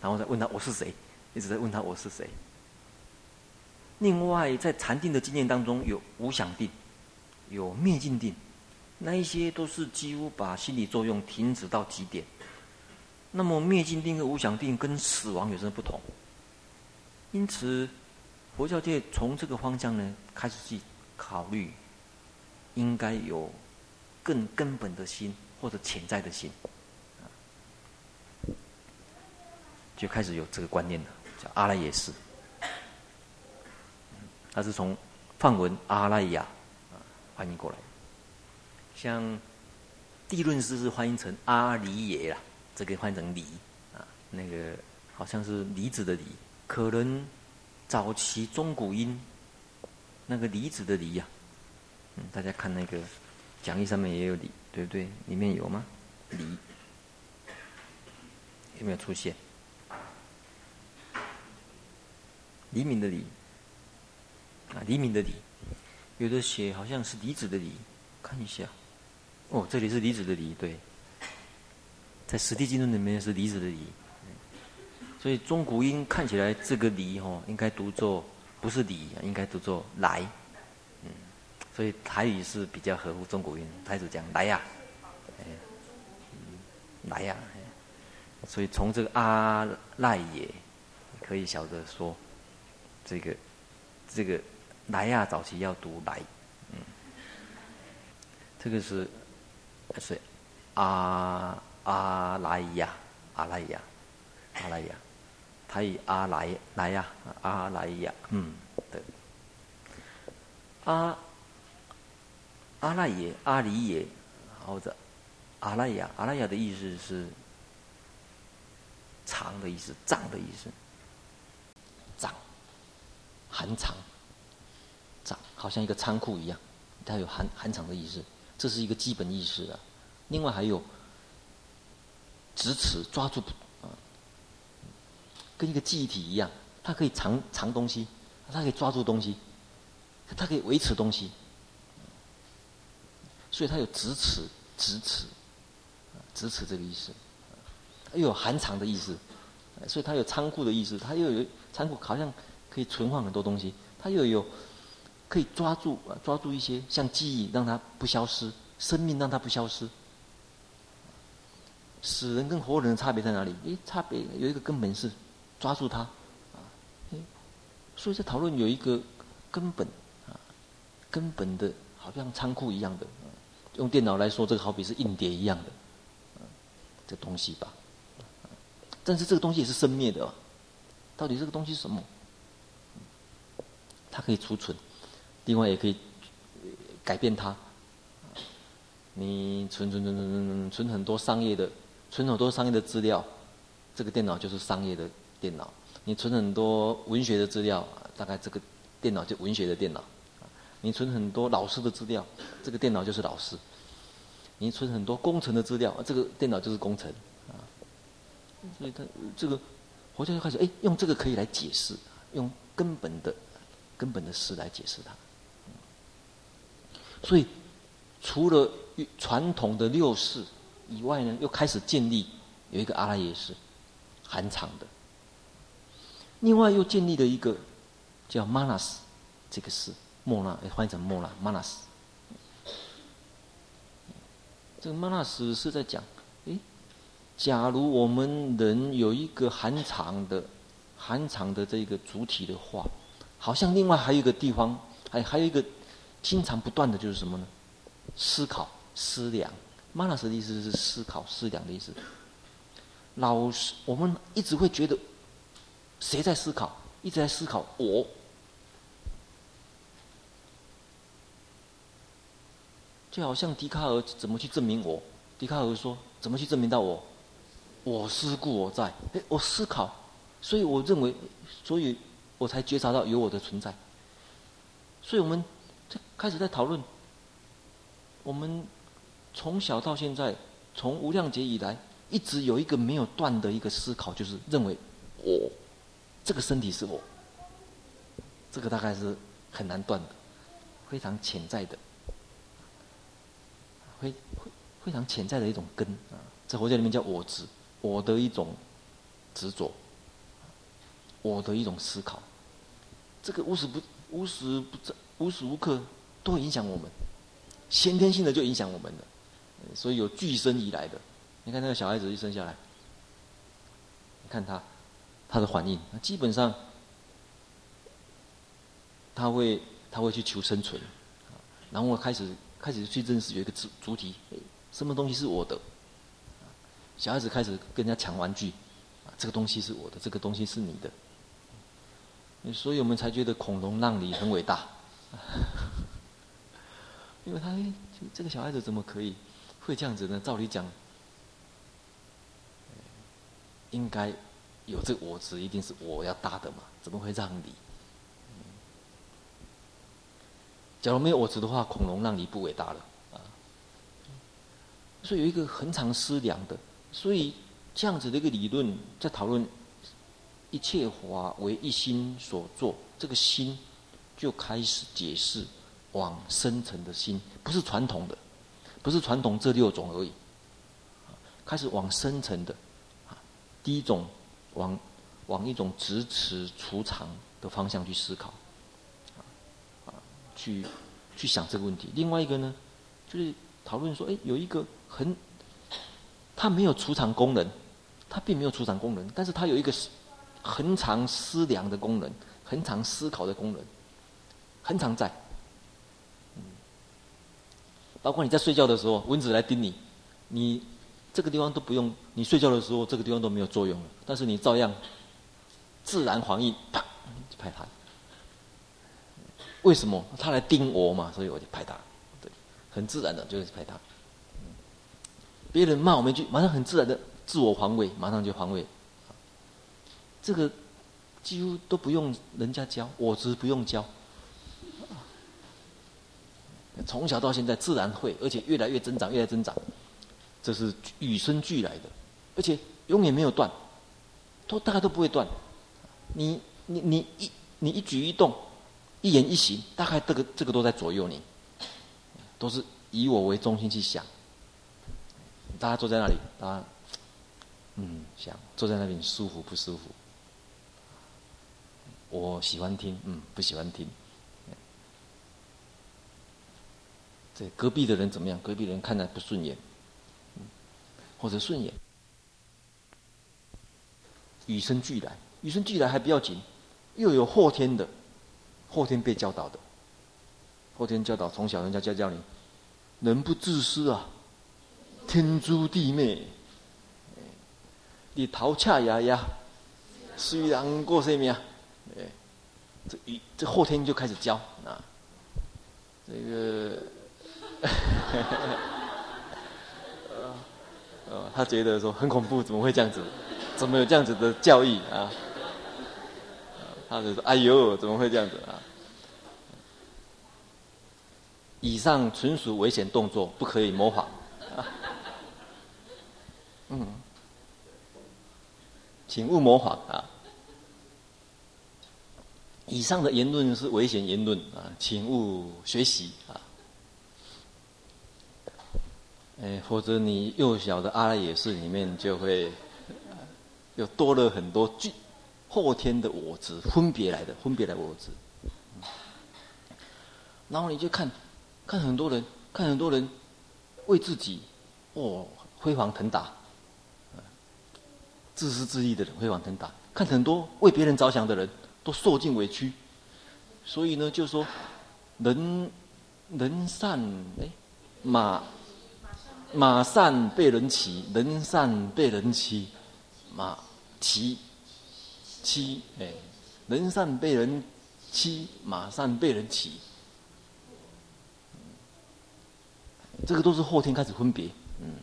然后再问他我是谁，一直在问他我是谁。另外，在禅定的经验当中，有无想定，有灭尽定，那一些都是几乎把心理作用停止到极点。那么，灭尽定和无想定跟死亡有什么不同？因此，佛教界从这个方向呢，开始去考虑，应该有更根本的心或者潜在的心，就开始有这个观念了，叫阿赖耶识。它是从梵文阿赖耶啊翻译过来，像地论师是翻译成阿离耶啦，这个翻译成离啊，那个好像是离子的离，可能早期中古音那个离子的离呀、嗯，大家看那个讲义上面也有离，对不对？里面有吗？离有没有出现？黎明的黎啊，黎明的黎，有的写好像是离子的离，看一下，哦，这里是离子的离，对，在《史地经论》里面是离子的离。所以中古音看起来这个“离”哦，应该读作不是“离”，应该读作“来”。嗯，所以台语是比较合乎中古音，台语讲“来呀”，哎，来呀。所以从这个阿赖耶可以晓得说，这个这个“来呀”早期要读“来”。嗯，这个是是阿阿赖呀，阿赖呀，阿赖呀。他以阿来来呀，阿来呀，嗯，对。阿阿赖耶，阿里耶，或者阿赖呀，阿赖呀的意思是长的意思，藏的意思。藏，含藏，藏，好像一个仓库一样，它有含含藏的意思，这是一个基本意思啊。另外还有执持，抓住啊。跟一个记忆体一样，它可以藏藏东西，它可以抓住东西，它可以维持东西，所以它有执持、执持、执持这个意思，又有含藏的意思，所以它有仓库的意思，它又有仓库，好像可以存放很多东西，它又有可以抓住啊，抓住一些像记忆，让它不消失，生命让它不消失。死人跟活人的差别在哪里？诶，差别有一个根本是。抓住它，啊，所以在讨论有一个根本啊，根本的，好像仓库一样的，用电脑来说，这个好比是硬碟一样的，这东西吧。但是这个东西也是生灭的，到底这个东西是什么？它可以储存，另外也可以改变它。你存存存存存存很多商业的，存很多商业的资料，这个电脑就是商业的。电脑，你存很多文学的资料，大概这个电脑就文学的电脑。你存很多老师的资料，这个电脑就是老师。你存很多工程的资料，这个电脑就是工程。啊，所以他这个佛教就开始哎，用这个可以来解释，用根本的根本的事来解释它。所以除了传统的六世以外呢，又开始建立有一个阿拉耶识，含藏的。另外又建立了一个叫 Manas 这个是莫那，翻译成莫那 Manas。这个 Manas 是在讲，诶，假如我们人有一个含藏的、含藏的这个主体的话，好像另外还有一个地方，还还有一个经常不断的就是什么呢？思考、思量。Manas 的意思是思考、思量的意思。老是我们一直会觉得。谁在思考？一直在思考我。就好像笛卡尔怎么去证明我？笛卡尔说：“怎么去证明到我？我思故我在。哎，我思考，所以我认为，所以我才觉察到有我的存在。所以我们在开始在讨论，我们从小到现在，从无量劫以来，一直有一个没有断的一个思考，就是认为我。”这个身体是我，这个大概是很难断的，非常潜在的，非非非常潜在的一种根啊，在佛教里面叫我执，我的一种执着，我的一种思考，这个无时不无时不在，无时无刻都会影响我们，先天性的就影响我们的，所以有俱生以来的，你看那个小孩子一生下来，你看他。他的反应，基本上，他会他会去求生存，然后开始开始去认识有一个主主体，什么东西是我的？小孩子开始跟人家抢玩具，这个东西是我的，这个东西是你的，所以我们才觉得孔融让梨很伟大，因为他这个小孩子怎么可以会这样子呢？照理讲，应该。有这个我执，一定是我要大的嘛？怎么会让梨？假如没有我执的话，孔融让梨不伟大了啊。所以有一个恒常思量的，所以这样子的一个理论，在讨论一切法为一心所作，这个心就开始解释往深层的心，不是传统的，不是传统这六种而已，开始往深层的，啊第一种往往一种直持除常的方向去思考。啊去去想这个问题。另外一个呢，就是讨论说，哎，有一个很，它没有储藏功能，它并没有储藏功能，但是它有一个恒常思量的功能，恒常思考的功能，恒常在。嗯，包括你在睡觉的时候，蚊子来叮你，你这个地方都不用，你睡觉的时候这个地方都没有作用了，但是你照样自然防御，啪就拍它。为什么他来叮我嘛？所以我就拍他，对，很自然的就是拍他。别人骂我们一句，马上很自然的自我防卫，马上就防卫。这个几乎都不用人家教，我只是不用教。从小到现在自然会，而且越来越增长，越来越增长，这是与生俱来的，而且永远没有断，都大概都不会断。你你你一你一举一动。一言一行，大概这个这个都在左右你，都是以我为中心去想。大家坐在那里，大家嗯想坐在那边舒服不舒服？我喜欢听，嗯不喜欢听。这隔壁的人怎么样？隔壁人看来不顺眼，或者顺眼。与生俱来，与生俱来还不要紧，又有后天的。后天被教导的，后天教导，从小人家教教你，人不自私啊，天诛地灭。你头恰牙牙，虽然过生命，哎，这一这后天就开始教啊，这个，呃，他觉得说很恐怖，怎么会这样子？怎么有这样子的教义啊？他就说：“哎呦，怎么会这样子啊？”以上纯属危险动作，不可以模仿。嗯，请勿模仿啊！以上的言论是危险言论啊，请勿学习啊！哎，否则你幼小的阿赖耶识里面就会又多了很多具。后天的我执，分别来的，分别来我执。然后你就看，看很多人，看很多人为自己，哦，辉煌腾达，自私自利的人辉煌腾达，看很多为别人着想的人都受尽委屈。所以呢，就说人人善哎，马马善被人骑，人善被人欺，马骑。欺哎，人善被人欺，马善被人骑。这个都是后天开始分别，嗯。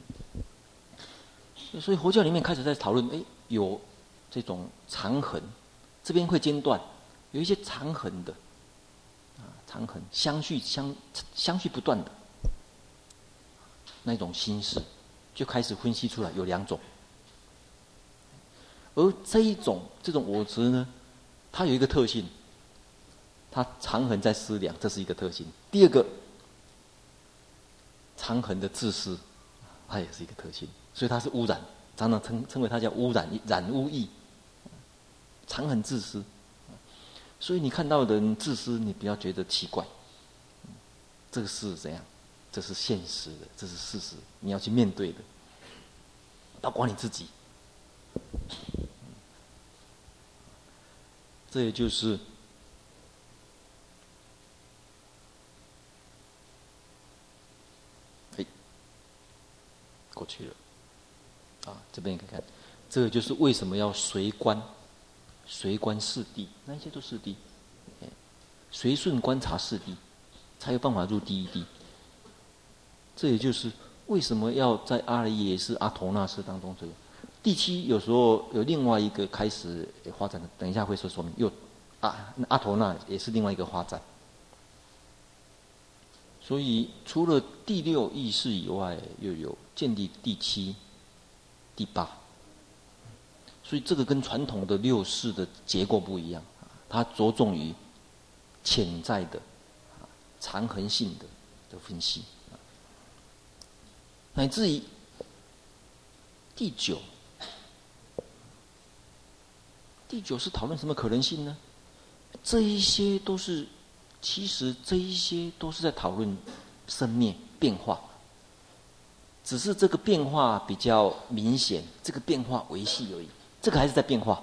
所以佛教里面开始在讨论，哎，有这种长恒，这边会间断，有一些长横的，啊，长横相续相相续不断的，那种心事，就开始分析出来有两种。而这一种这种我执呢，它有一个特性，它长横在思量，这是一个特性。第二个，长横的自私，它也是一个特性，所以它是污染，常常称称为它叫污染染污意。常很自私，所以你看到的人自私，你不要觉得奇怪，这个是怎样？这是现实的，这是事实，你要去面对的，包括你自己。这也就是，哎，过去了，啊，这边看看，这个就是为什么要随观，随观四谛，那些都是谛，随顺观察四谛，才有办法入第一谛。这也就是为什么要在阿赖耶识、阿陀那识当中这个。第七有时候有另外一个开始发展的，等一下会说说明。又，阿阿陀那也是另外一个发展。所以除了第六意识以外，又有见地第七、第八。所以这个跟传统的六识的结构不一样，它着重于潜在的、长恒性的的分析，乃至于第九，第九是讨论什么可能性呢？这一些都是，其实这一些都是在讨论生灭变化，只是这个变化比较明显，这个变化维系而已。这个还是在变化，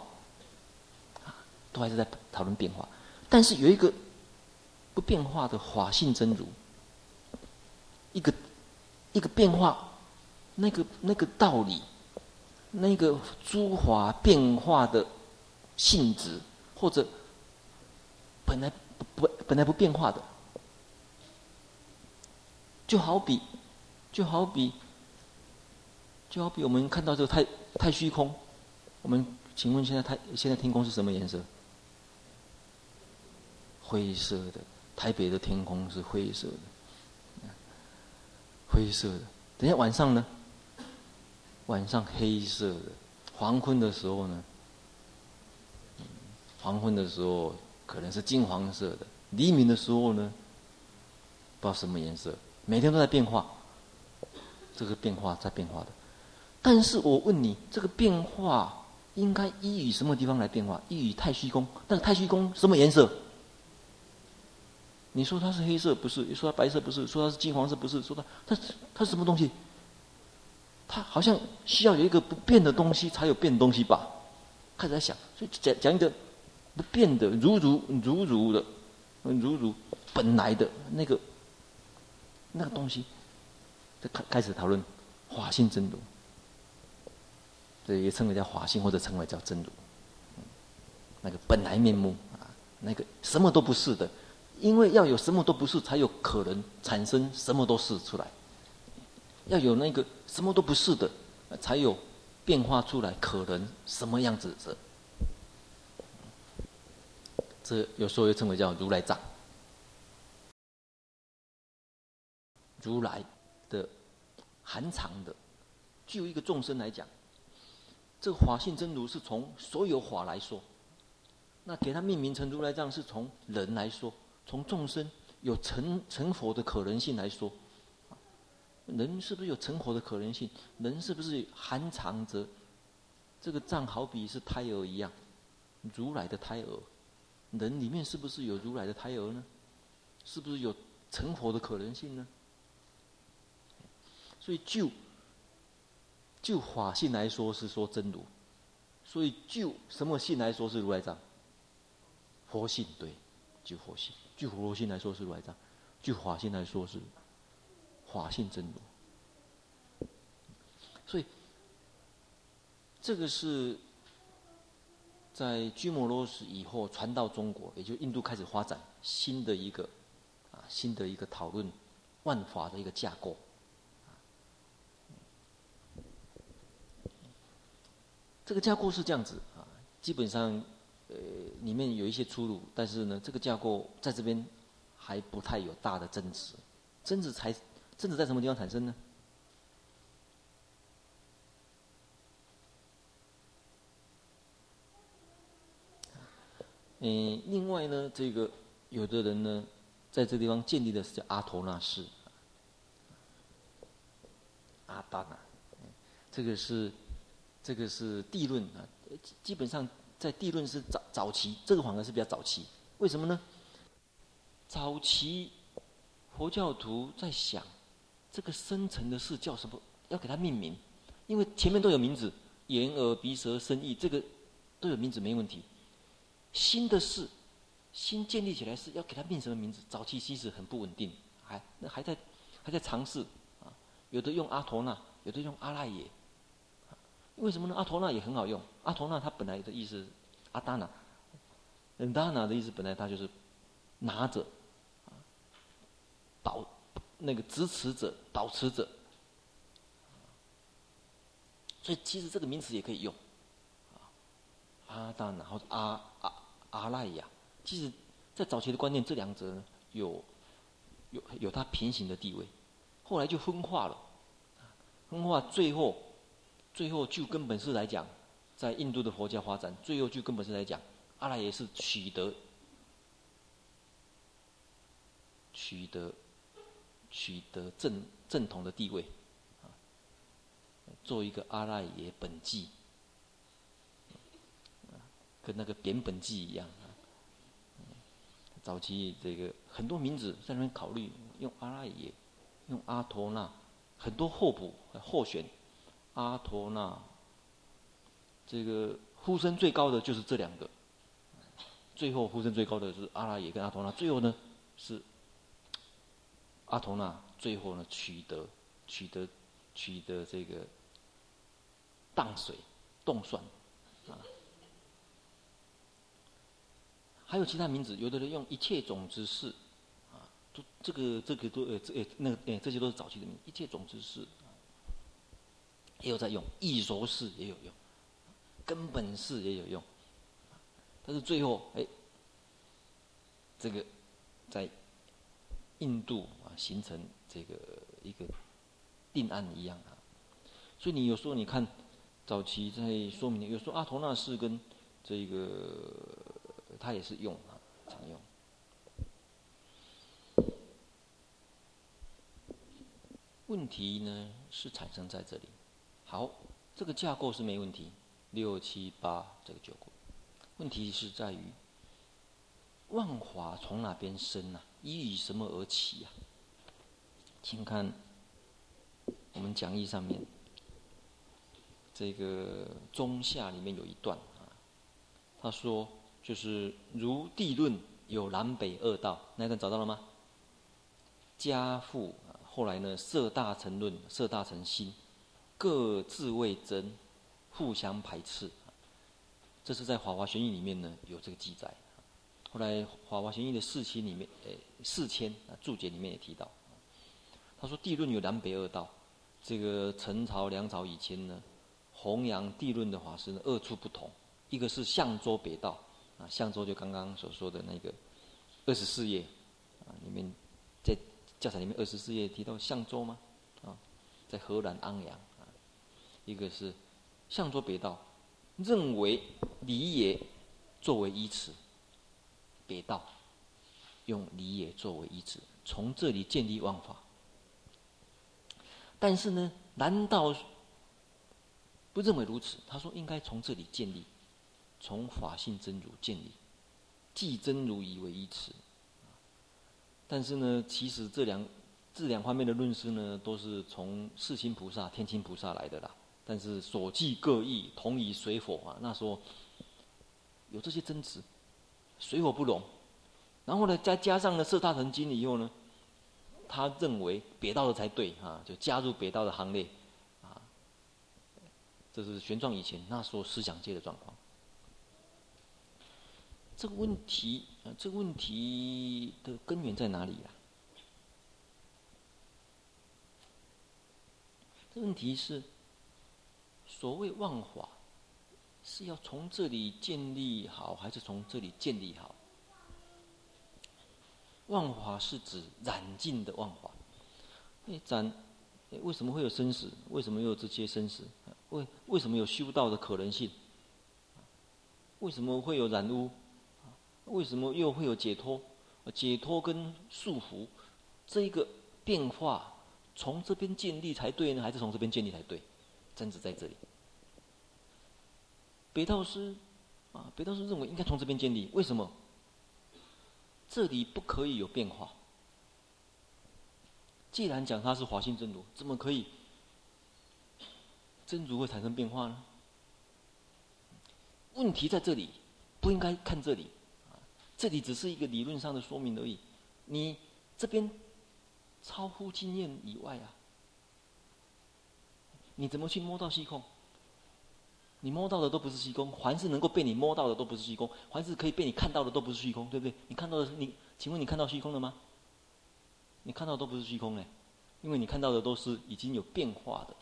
都还是在讨论变化，但是有一个不变化的法性真如，一个一个变化，那个那个道理，那个诸法变化的性质，或者本来不不本来不变化的，就好比就好比就好比我们看到这个太太虚空。我们请问现在太现在天空是什么颜色？灰色的。台北的天空是灰色的，灰色的。等下晚上呢？晚上黑色的。黄昏的时候呢？黄昏的时候可能是金黄色的。黎明的时候呢？不知道什么颜色。每天都在变化，这个变化在变化的。但是我问你，这个变化？应该依于什么地方来变化？依于太虚空。那个太虚空什么颜色？你说它是黑色不是？你说它白色不是？说它是金黄色不是？说它它它是什么东西？它好像需要有一个不变的东西才有变的东西吧？开始在想，所以讲讲一个不变的，如如如如的，如如本来的那个那个东西，就开开始讨论法性真如。这也称为叫法性，或者称为叫真如。那个本来面目啊，那个什么都不是的，因为要有什么都不是，才有可能产生什么都是出来。要有那个什么都不是的，才有变化出来，可能什么样子的。这有时候又称为叫如来藏。如来的含藏的，就一个众生来讲。这个法性真如是从所有法来说，那给它命名成如来藏是从人来说，从众生有成成佛的可能性来说，人是不是有成佛的可能性？人是不是含藏着这个藏，好比是胎儿一样，如来的胎儿，人里面是不是有如来的胎儿呢？是不是有成佛的可能性呢？所以就。就法性来说是说真如，所以就什么性来说是如来藏？佛性对，就佛性；就佛性来说是如来藏，就法性来说是法性真如。所以这个是在鸠摩罗什以后传到中国，也就印度开始发展新的一个啊新的一个讨论万法的一个架构。这个架构是这样子啊，基本上，呃，里面有一些出入，但是呢，这个架构在这边还不太有大的争执。争执才，争执在什么地方产生呢？嗯，另外呢，这个有的人呢，在这个地方建立的是叫阿陀那识，阿达那，这个是。这个是地论啊，基本上在地论是早早期，这个反而是比较早期。为什么呢？早期佛教徒在想，这个深层的事叫什么？要给它命名，因为前面都有名字，眼耳鼻舌身意，这个都有名字没问题。新的事，新建立起来是要给它命什么名字？早期其实很不稳定，还那还在还在尝试啊，有的用阿陀那，有的用阿赖耶。为什么呢？阿陀那也很好用。阿陀那它本来的意思，阿达那，嗯，达那的意思本来它就是拿着，保那个支持者、保持者。所以其实这个名词也可以用，阿达那或者阿阿阿赖耶。其实，在早期的观念，这两者呢有有有它平行的地位，后来就分化了，分化最后，最后就根本是来讲，在印度的佛教发展，最后就根本是来讲，阿赖耶是取得取得取得正正统的地位，啊，做一个阿赖耶本纪，跟那个扁本纪一样。早期这个很多名字在那边考虑用阿赖耶，用阿陀那，很多候补候选，阿陀那，这个呼声最高的就是这两个，最后呼声最高的是阿拉也跟阿陀那，最后呢是阿陀那，最后呢取得取得取得这个荡水冻蒜。啊。还有其他名字，有的人用一切种之事，啊，都这个这个都呃这呃那个呃这些都是早期的名，一切种之事，也有在用，异熟识也有用，根本识也有用，但是最后哎，这个在印度啊形成这个一个定案一样啊，所以你有时候你看早期在说明，有时候阿陀那识跟这个。他也是用啊，常用。问题呢是产生在这里。好，这个架构是没问题，六七八这个结构。问题是在于万华从哪边生呢、啊？依于什么而起呀、啊？请看我们讲义上面这个中下里面有一段啊，他说。就是如地论有南北二道，那一段找到了吗？家父后来呢，色大乘论、色大乘心，各自为真，互相排斥。这是在《法华玄义》里面呢有这个记载。后来《法华玄义》的四千里面，诶，四千啊注解里面也提到，他说地论有南北二道。这个陈朝、梁朝以前呢，弘扬地论的法师呢，二处不同，一个是相州北道。啊，相州就刚刚所说的那个二十四页啊，里面在教材里面二十四页提到相州吗？啊，在河南安阳，一个是相州北道，认为理也作为依词，北道用理也作为依词，从这里建立万法。但是呢，难道不认为如此，他说应该从这里建立。从法性真如建立，即真如以为依词。但是呢，其实这两这两方面的论述呢，都是从世亲菩萨、天亲菩萨来的啦。但是所记各异，同以水火啊。那时候有这些争执，水火不容。然后呢，再加上了摄大乘经以后呢，他认为北道的才对啊，就加入北道的行列啊。这是玄奘以前那时候思想界的状况。这个问题啊，这个问题的根源在哪里呀？这问题是，所谓万法，是要从这里建立好，还是从这里建立好？万法是指染净的万法。哎，染，为什么会有生死？为什么有这些生死？为为什么有修道的可能性？为什么会有染污？为什么又会有解脱？解脱跟束缚，这一个变化，从这边建立才对呢，还是从这边建立才对？争执在这里。北道师啊，北道师认为应该从这边建立。为什么？这里不可以有变化。既然讲它是华性真如，怎么可以真如会产生变化呢？问题在这里，不应该看这里。这里只是一个理论上的说明而已，你这边超乎经验以外啊！你怎么去摸到虚空？你摸到的都不是虚空，凡是能够被你摸到的都不是虚空，凡是可以被你看到的都不是虚空，对不对？你看到的是你，请问你看到虚空了吗？你看到的都不是虚空呢，因为你看到的都是已经有变化的。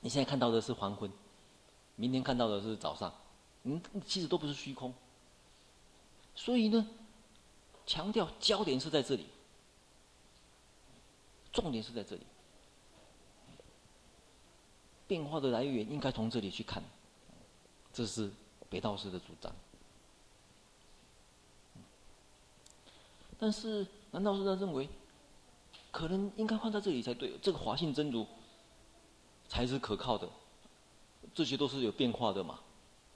你现在看到的是黄昏，明天看到的是早上，嗯，其实都不是虚空。所以呢，强调焦点是在这里，重点是在这里，变化的来源应该从这里去看，这是北道师的主张。但是南道师他认为，可能应该放在这里才对，这个华信真如才是可靠的，这些都是有变化的嘛，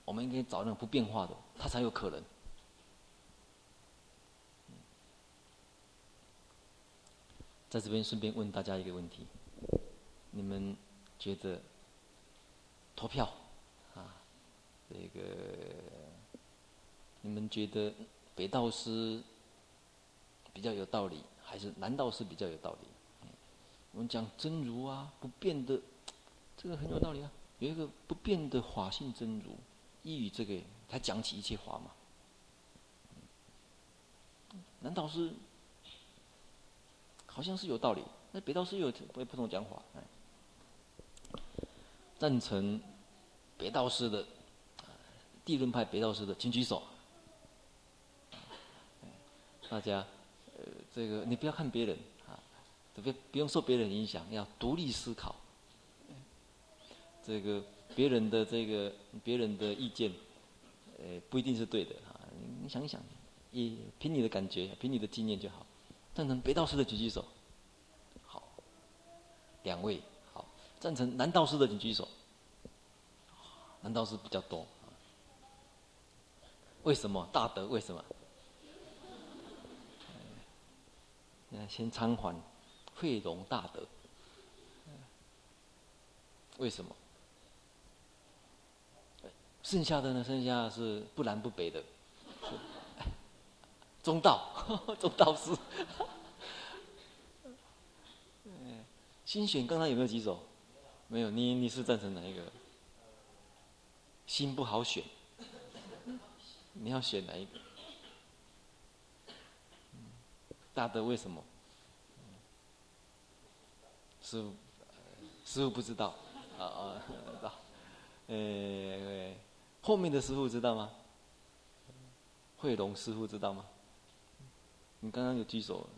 我们应该找那种不变化的，它才有可能。在这边顺便问大家一个问题：你们觉得投票啊，这个你们觉得北道师比较有道理，还是南道师比较有道理？我们讲真如啊，不变的，这个很有道理啊。有一个不变的法性真如，依于这个他讲起一切法嘛。南道师。好像是有道理，那北道师有不不同讲法。赞成北道师的，地论派北道师的，请举手。大家，呃，这个你不要看别人啊，特别不用受别人影响，要独立思考。这个别人的这个别人的意见，呃，不一定是对的啊。你想一想，以凭你的感觉，凭你的经验就好。赞成北道师的举举手，好，两位好。赞成南道师的请举手，难道是比较多。为什么大德？为什么？那先参还惠容大德。为什么？剩下的呢？剩下是不南不北的。中道，中道是。新选刚才有没有举手？没有，你你是赞成哪一个？心不好选，你要选哪一个？大德为什么？师傅，师傅不知道。啊啊，知道。呃，后面的师傅知道吗？慧龙师傅知道吗？你刚刚有举手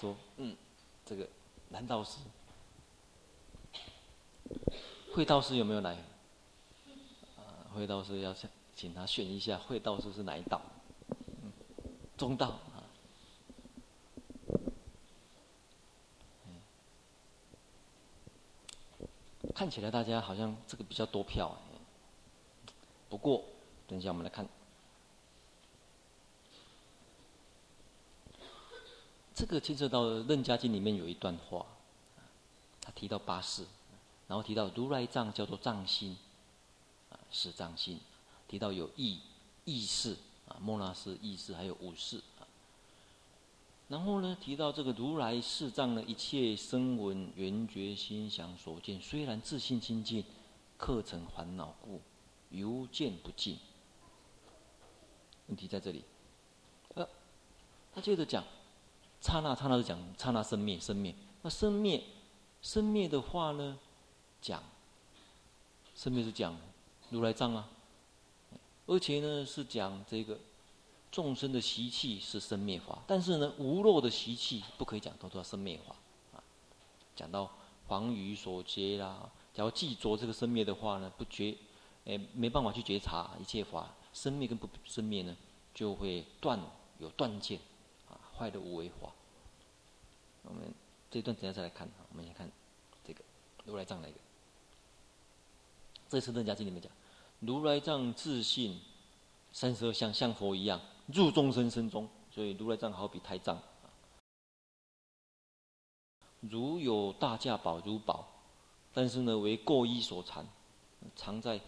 说，嗯，这个南道师，慧道师有没有来？会，道师要请请他选一下，慧道师是哪一道？嗯，中道啊。看起来大家好像这个比较多票，不过等一下我们来看。这个牵涉到《楞伽经》里面有一段话，他提到八事，然后提到如来藏叫做藏心，啊，是藏心，提到有意意识啊，莫那斯意识还有五识啊，然后呢提到这个如来释藏的一切声闻缘觉心想所见，虽然自性清净，客尘烦恼故，犹见不净。问题在这里，呃，他接着讲。刹那刹那是讲刹那生灭生灭，那生灭生灭的话呢，讲生灭是讲如来藏啊，而且呢是讲这个众生的习气是生灭法，但是呢无漏的习气不可以讲，都叫生灭法啊。讲到黄鱼所觉啦，假如记着这个生灭的话呢，不觉诶没办法去觉察一切法生灭跟不生灭呢，就会断有断见啊。坏的无为法，我们这一段等下再来看。我们先看这个如来藏那个，这次《楞伽经》里面讲，如来藏自信三十二相，像佛一样入众生身中，所以如来藏好比胎藏。如有大价宝如宝，但是呢为过衣所缠，藏在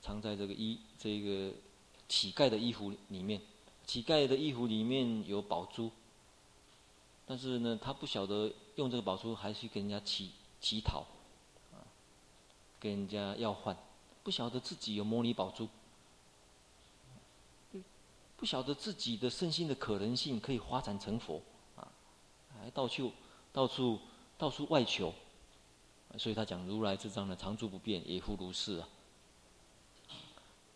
藏在这个衣这个乞丐的衣服里面。乞丐的衣服里面有宝珠，但是呢，他不晓得用这个宝珠，还是跟人家乞乞讨，跟人家要换，不晓得自己有摩尼宝珠，不晓得自己的身心的可能性可以发展成佛，啊，还到处到处到处外求，所以他讲如来之藏呢，常住不变，也复如是啊，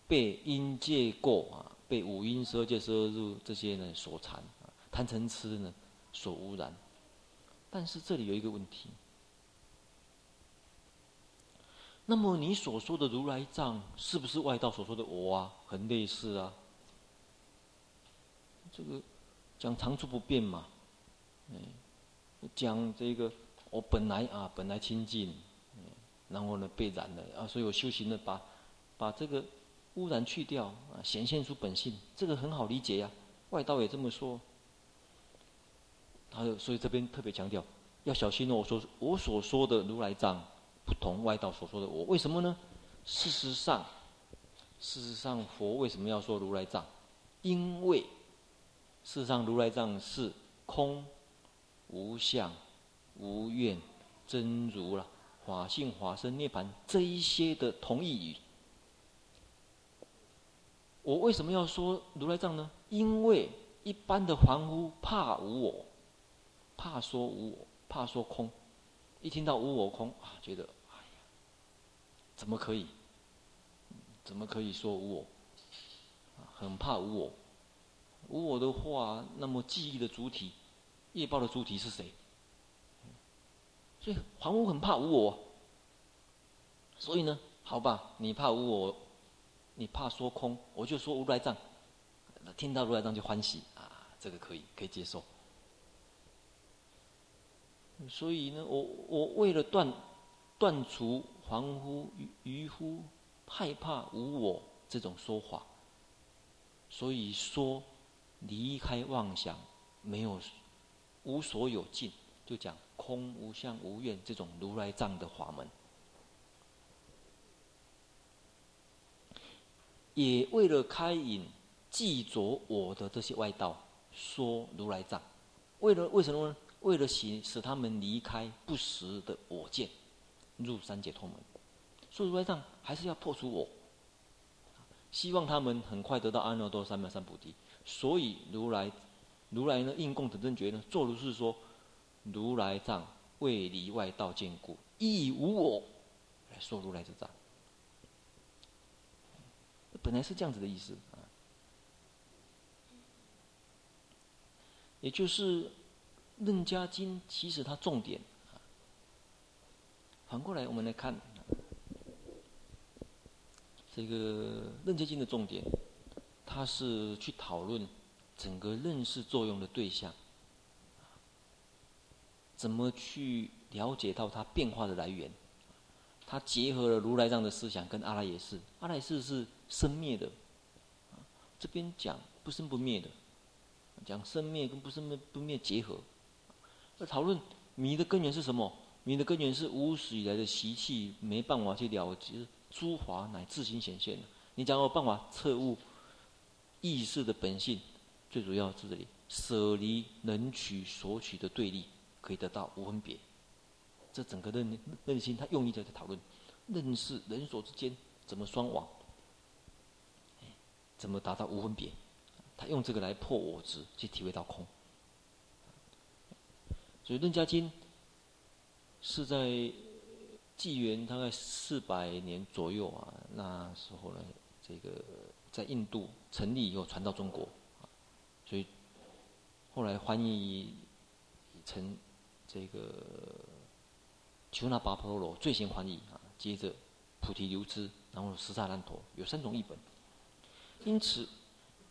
被因界过啊。被五阴十二界、十二入这些呢所缠啊，贪嗔痴呢所污染。但是这里有一个问题。那么你所说的如来藏，是不是外道所说的我啊？很类似啊。这个讲常住不变嘛，嗯，讲这个我本来啊本来清净，然后呢被染了啊，所以我修行呢把把这个污染去掉啊，显现出本性，这个很好理解呀、外道也这么说，他所以这边特别强调要小心哦。我说我所说的如来藏。不同外道所说的我，为什么呢？事实上，事实上，佛为什么要说如来藏？因为事实上，如来藏是空、无相、无愿、真如了，法性、法身、涅槃这一些的同义语。我为什么要说如来藏呢？因为一般的凡夫怕无我，怕说无我，怕说空。一听到无我空啊，觉得哎呀，怎么可以？怎么可以说无我？很怕无我。无我的话，那么记忆的主体、业报的主体是谁？所以凡夫很怕无我。所以呢，好吧，你怕无我，你怕说空，我就说如来藏。听到如来藏就欢喜啊，这个可以，可以接受。所以呢，我我为了断断除凡夫愚夫害怕无我这种说法，所以说离开妄想，没有无所有尽，就讲空无相无愿这种如来藏的法门，也为了开引记着我的这些外道说如来藏，为了为什么呢？为了使使他们离开不实的我见，入三解脱门，所以如来藏还是要破除我，希望他们很快得到阿耨多罗三藐三菩提。所以如来如来呢，应供等正觉呢，作如是说：如来藏为离外道见故，亦无我说如来之藏。本来是这样子的意思啊，也就是。楞伽经其实它重点，反过来我们来看这个楞伽经的重点，它是去讨论整个认识作用的对象，怎么去了解到它变化的来源，它结合了如来藏的思想跟阿赖耶识，阿赖耶识是生灭的，这边讲不生不灭的，讲生灭跟不生不灭结合。要讨论迷的根源是什么？迷的根源是无始以来的习气，没办法去了知诸法乃自行显现的。你讲有办法彻悟意识的本性，最主要是这里舍离能取所取的对立，可以得到无分别。这整个认认心，他用意在这讨论认识人所之间怎么双往，怎么达到无分别？他用这个来破我执，去体会到空。所以《楞伽经》是在纪元大概四百年左右啊，那时候呢，这个在印度成立以后传到中国，所以后来翻译成这个求那跋婆罗最先翻译啊，接着菩提流支，然后十萨难陀，有三种译本。因此，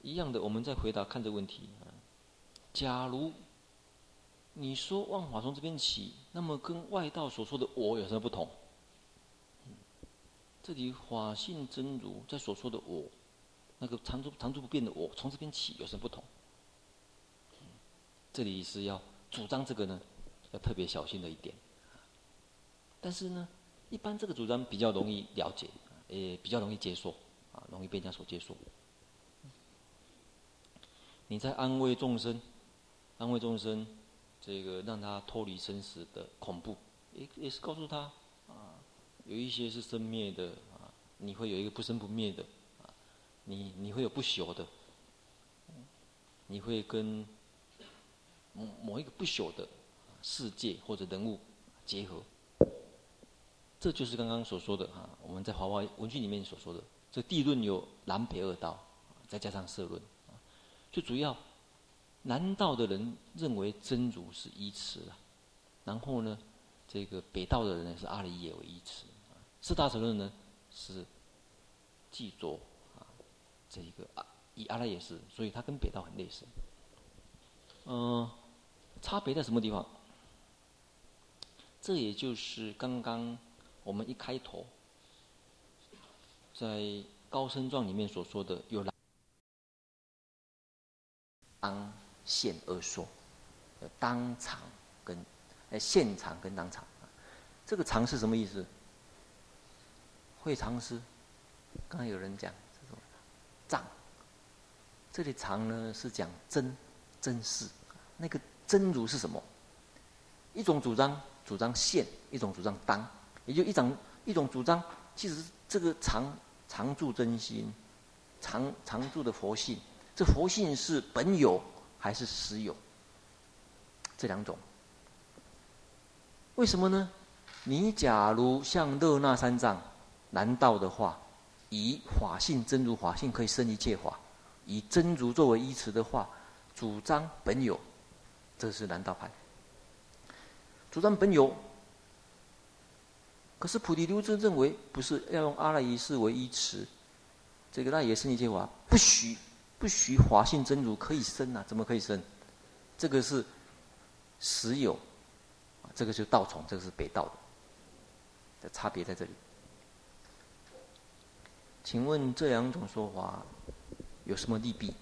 一样的，我们再回答看这个问题啊，假如。你说万法从这边起，那么跟外道所说的我有什么不同？这里法性真如在所说的我，那个常住常住不变的我，从这边起有什么不同？这里是要主张这个呢，要特别小心的一点。但是呢，一般这个主张比较容易了解，也比较容易接受，啊，容易被人家所接受。你在安慰众生，安慰众生。这个让他脱离生死的恐怖，也也是告诉他啊，有一些是生灭的啊，你会有一个不生不灭的啊，你你会有不朽的，你会跟某某一个不朽的世界或者人物结合，这就是刚刚所说的哈，我们在华华文具里面所说的，这地论有南北二道，再加上摄论，最主要南道的人认为真如是依持了，然后呢，这个北道的人呢是阿赖耶为依持，四大乘论呢是记着啊，这一个啊以阿赖耶识，所以它跟北道很类似。嗯、差别在什么地方？这也就是刚刚我们一开头在高僧传里面所说的有来当现而说，当场跟哎现场跟当场，这个场是什么意思？会常师，刚才有人讲这种藏，这里藏呢是讲真真实，那个真如是什么？一种主张。主张现，一种主张当，也就一种一种主张，其实这个常常住真心，常常住的佛性，这佛性是本有还是实有？这两种。为什么呢？你假如像勒那三藏南道的话，以法性真如法性可以生一切法，以真如作为依持的话，主张本有，这是南道派。主张本有，可是菩提流支认为不是要用阿赖耶识为依持，这个那也是一句话，不许不许法性真如可以生啊？怎么可以生？这个是实有，这个就是道统，这个是北道的，的差别在这里。请问这两种说法有什么利弊？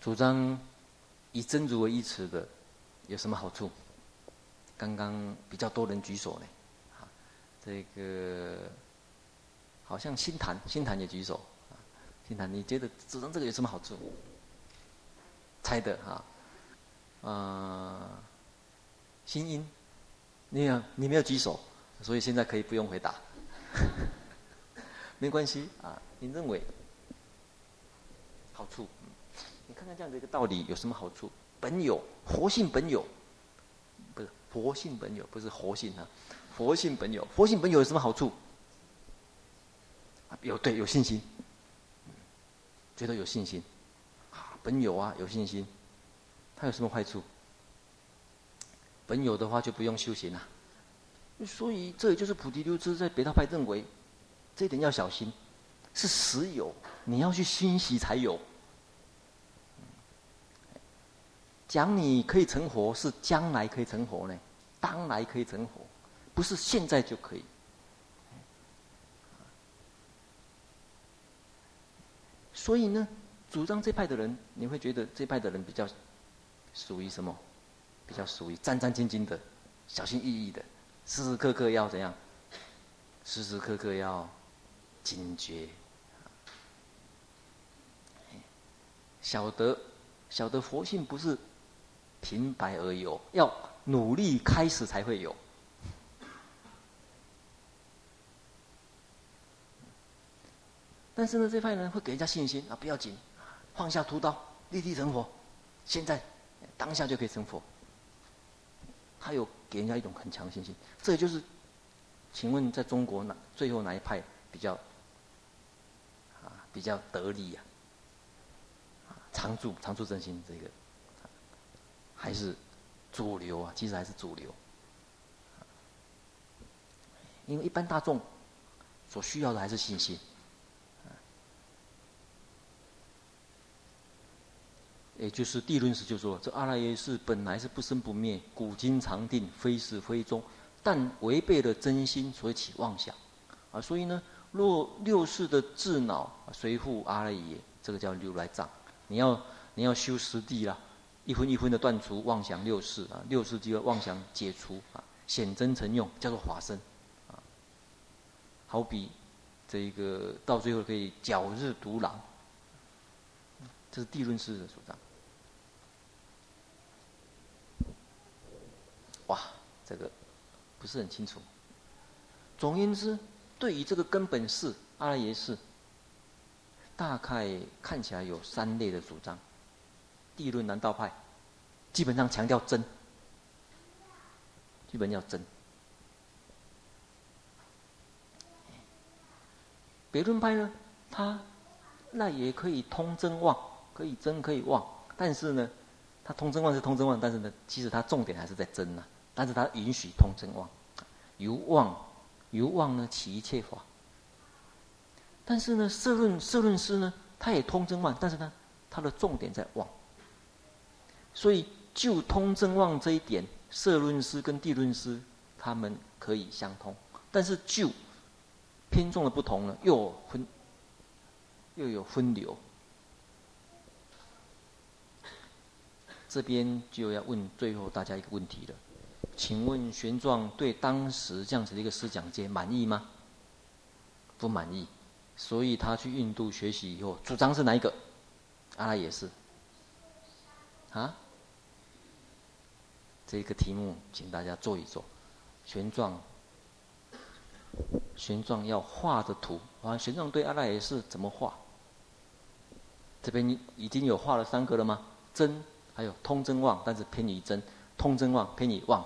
主张。以真如为依持的有什么好处？刚刚比较多人举手呢，啊，这个好像心坛，心坛也举手，啊，新坛，你觉得主张这个有什么好处？猜的哈，啊，呃，新音，你有你没有举手，所以现在可以不用回答，没关系啊，你认为好处？你看看这样的一个道理有什么好处？本有佛性本有，不是佛性本有，不是活性啊，佛性本有，佛性本有有什么好处？有对有信心，觉得有信心，啊，本有啊有信心，它有什么坏处？本有的话就不用修行了，所以这也就是菩提流支在北道派认为，这一点要小心，是实有，你要去熏习才有。讲你可以成佛，是将来可以成佛呢，当来可以成佛，不是现在就可以。所以呢，主张这派的人，你会觉得这派的人比较属于什么？比较属于战战兢兢的、小心翼翼的，时时刻刻要怎样？时时刻刻要警觉，晓得晓得佛性不是。平白而有，要努力开始才会有。但是呢，这派人会给人家信心啊，不要紧，放下屠刀，立地成佛，现在当下就可以成佛。他有给人家一种很强的信心，这也就是，请问在中国哪最后哪一派比较啊比较得力呀？啊，常住常住真心这个。还是主流啊，其实还是主流。因为一般大众所需要的还是信心。也就是地论师就说：“这阿赖耶识本来是不生不灭，古今常定，非始非终，但违背了真心，所以起妄想。啊，所以呢，若六世的智脑随护阿赖耶，这个叫如来藏。你要你要修十地啦。”一分一分的断除妄想六世啊，六世即个妄想解除啊，显真成用，叫做法身啊。好比这一个到最后可以皎日独朗，这是地论师的主张。哇，这个不是很清楚。总言之，对于这个根本是阿赖耶识，大概看起来有三类的主张。第一论南道派基本上强调真，基本要真。别论派呢，他那也可以通真妄，可以真可以妄，但是呢，它通真妄是通真妄，但是呢，其实它重点还是在真呐、但是它允许通真妄，由妄由妄呢起一切法。但是呢，摄论摄论师呢，他也通真妄，但是呢，他的重点在妄。所以就通真妄这一点，摄论师跟地论师他们可以相通，但是就偏重的不同呢，又有分又有分流。这边就要问最后大家一个问题了，请问玄奘对当时这样子的一个思想界满意吗？不满意，所以他去印度学习以后，主张是哪一个？阿赖耶识。啊？这个题目，请大家做一做。玄奘，玄奘要画的图，啊，玄奘对阿赖耶识怎么画？这边已经有画了三个了吗？真。还有通增忘，但是偏于真；通增忘偏于忘。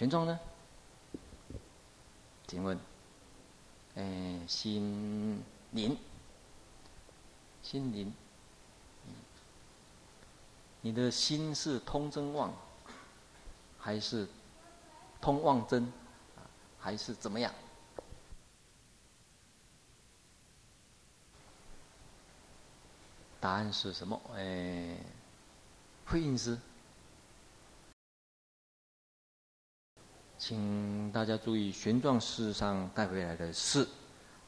群众呢？请问，哎，心灵，心灵，你的心是通真妄，还是通妄真，还是怎么样？答案是什么？哎。慧印师，请大家注意，玄奘事实上带回来的是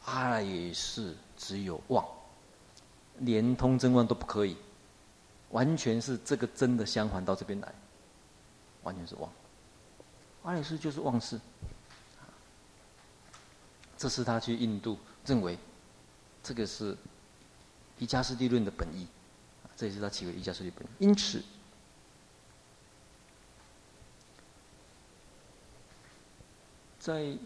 阿赖耶识只有妄，连通真妄都不可以，完全是这个真的相反到这边来，完全是忘。阿赖耶识就是忘事，这是他去印度认为，这个是瑜伽师地论的本意。这也是他起为瑜伽师地本意，因此，在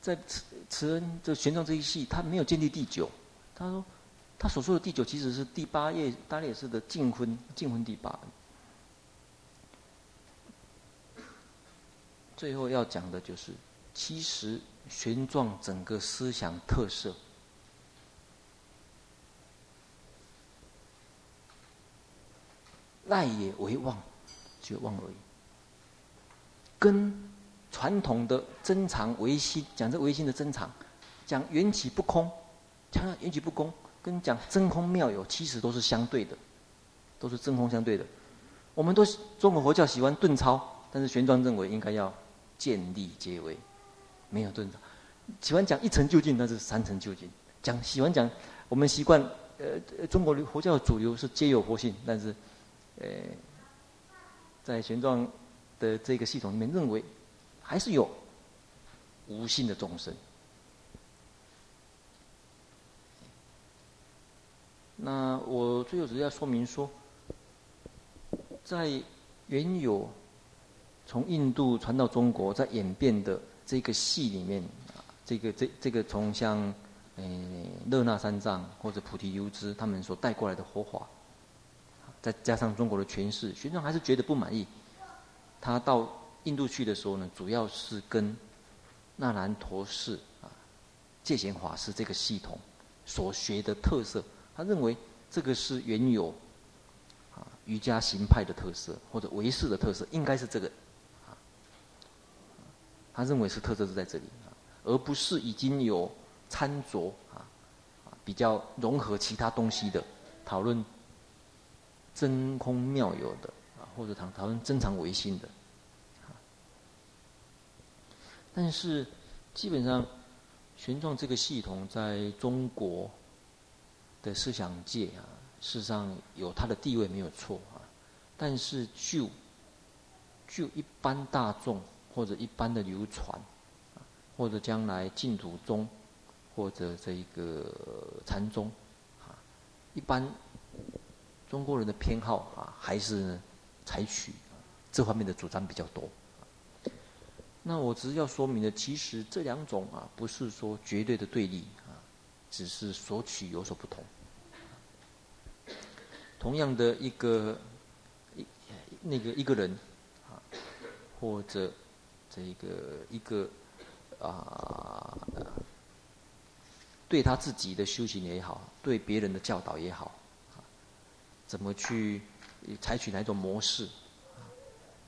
在慈慈恩这玄奘这一系，他没有建立第九。他说，他所说的第九其实是第八页，大概也是的净婚，净婚第八。最后要讲的就是，其实玄奘整个思想特色。赖也为忘，就忘而已。跟传统的真常唯心讲这唯心的真常，讲缘起不空，讲缘起不空，跟讲真空妙有，其实都是相对的，都是真空相对的。我们都中国佛教喜欢顿超，但是玄奘认为应该要见立皆为，没有顿超。喜欢讲一成就近，但是三成就近。讲喜欢讲，我们习惯呃中国佛教主流是皆有佛性，但是。呃，在玄奘的这个系统里面，认为还是有无性的众生。那我最后只是要说明说，在原有从印度传到中国，在演变的这个系里面啊，这个这这个从像嗯勒那三藏或者菩提优支他们所带过来的佛法。再加上中国的诠释，玄奘还是觉得不满意。他到印度去的时候呢，主要是跟那兰陀寺啊、戒贤法师这个系统所学的特色，他认为这个是原有啊瑜伽行派的特色，或者唯识的特色，应该是这个啊。他认为是特色是在这里啊，而不是已经有掺杂啊啊比较融合其他东西的讨论。真空妙有的啊，或者谈讨论真常唯心的，但是基本上玄奘这个系统在中国的思想界啊，事实上有它的地位没有错啊。但是就就一般大众或者一般的流传，或者将来净土宗或者这个禅宗啊，一般。中国人的偏好啊，还是采取这方面的主张比较多。那我只是要说明的，其实这两种啊，不是说绝对的对立啊，只是索取有所不同。同样的一个一那个一个人啊，或者这个一个啊，对他自己的修行也好，对别人的教导也好。怎么去采取哪种模式？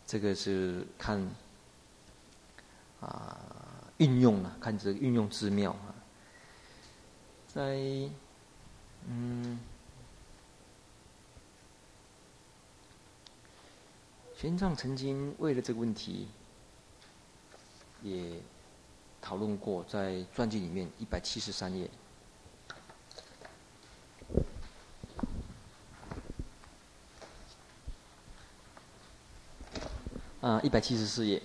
这个是看啊运用了，看这个运用之妙啊。在嗯，玄奘曾经为了这个问题，也讨论过，在传记里面一百七十三页。啊，一百七十四页。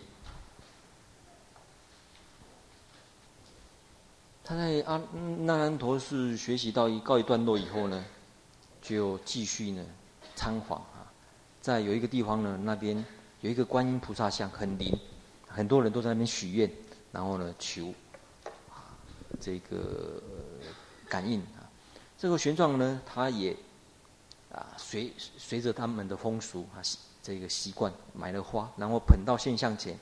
他在阿那兰陀寺学习到一告一段落以后呢，就继续呢参访啊，在有一个地方呢，那边有一个观音菩萨像很灵，很多人都在那边许愿，然后呢求啊这个感应啊。这个玄奘呢，他也啊随随着他们的风俗啊。这个习惯买了花，然后捧到现象前，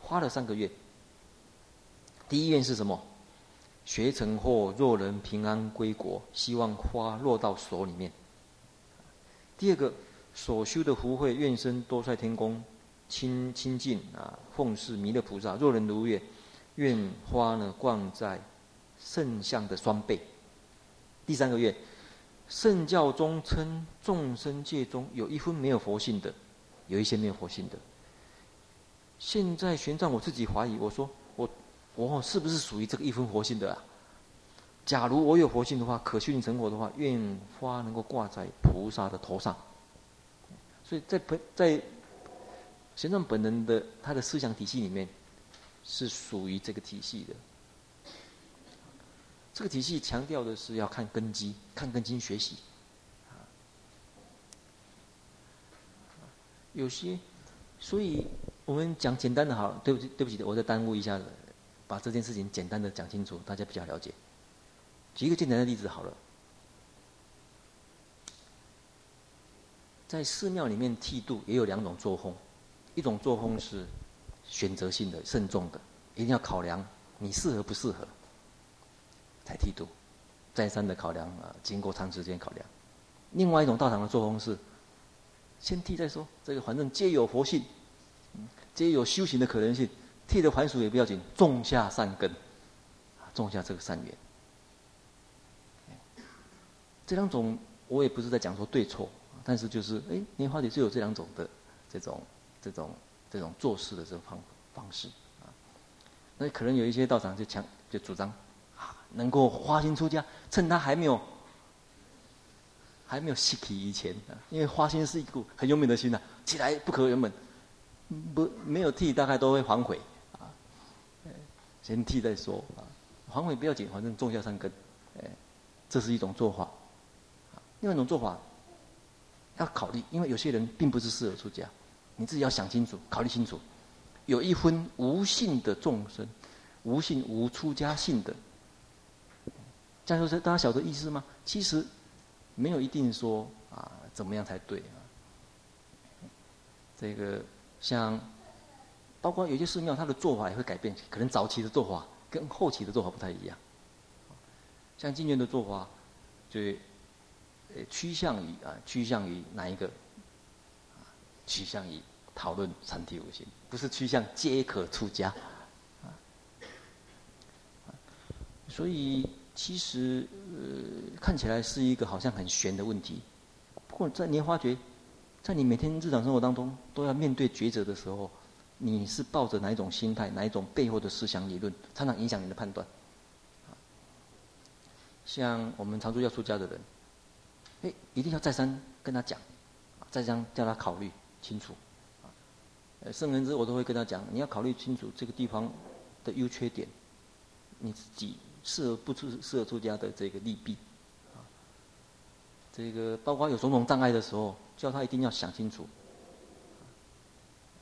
花了三个月。第一愿是什么？学成后若能平安归国，希望花落到手里面。第二个所修的福慧，愿生多帅天宫，亲亲近啊，奉事弥勒菩萨。若能如愿，愿花呢挂在圣像的双背。第三个愿。圣教中称众生界中有一分没有佛性的，有一些没有佛性的。现在玄奘我自己怀疑，我说我是不是属于这个一分佛性的啊？假如我有佛性的话，可修成佛的话，愿花能够挂在菩萨的头上。所以在本在玄奘本人的他的思想体系里面，是属于这个体系的。这个体系强调的是要看根基，看根基学习。有些，所以我们讲简单的好，对不起，对不起，我再耽误一下子，把这件事情简单的讲清楚，大家比较了解。举一个简单的例子好了，在寺庙里面剃度也有两种作风，一种作风是选择性的、慎重的，一定要考量你适合不适合。才剃度，再三的考量啊，经过长时间考量。另外一种道场的作风是，先剃再说。这个反正皆有佛性，皆有修行的可能性，剃的还俗也不要紧，种下善根，种下这个善缘。这两种我也不是在讲说对错，但是就是哎，莲花里就有这两种的这种这种这种做事的这种方方式啊。那可能有一些道场就强就主张。啊能够花心出家，趁他还没有还没有习气以前啊，因为花心是一股很勇猛的心呐，起来不可原本，不没有剃大概都会反悔，先剃再说啊，反悔不要紧，反正种下善根，哎，这是一种做法，另外一种做法要考虑，因为有些人并不是适合出家，你自己要想清楚，考虑清楚，有一分无性的众生，无性无出家性的。这样说，是大家晓得意思吗？其实没有一定说啊，怎么样才对啊。这个像，包括有些寺庙，它的做法也会改变，可能早期的做法跟后期的做法不太一样。像今年的做法，就呃趋向于啊，趋向于哪一个？趋向于讨论三体五行，不是趋向皆可出家。所以。其实，呃，看起来是一个好像很玄的问题。不过，在你发觉，在你每天日常生活当中都要面对抉择的时候，你是抱着哪一种心态、哪一种背后的思想理论，常常影响你的判断。像我们常说要出家的人，哎，一定要再三跟他讲，再三叫他考虑清楚。呃，圣人之我都会跟他讲，你要考虑清楚这个地方的优缺点，你自己。适合不出适合出家的这个利弊，这个包括有种种障碍的时候，叫他一定要想清楚。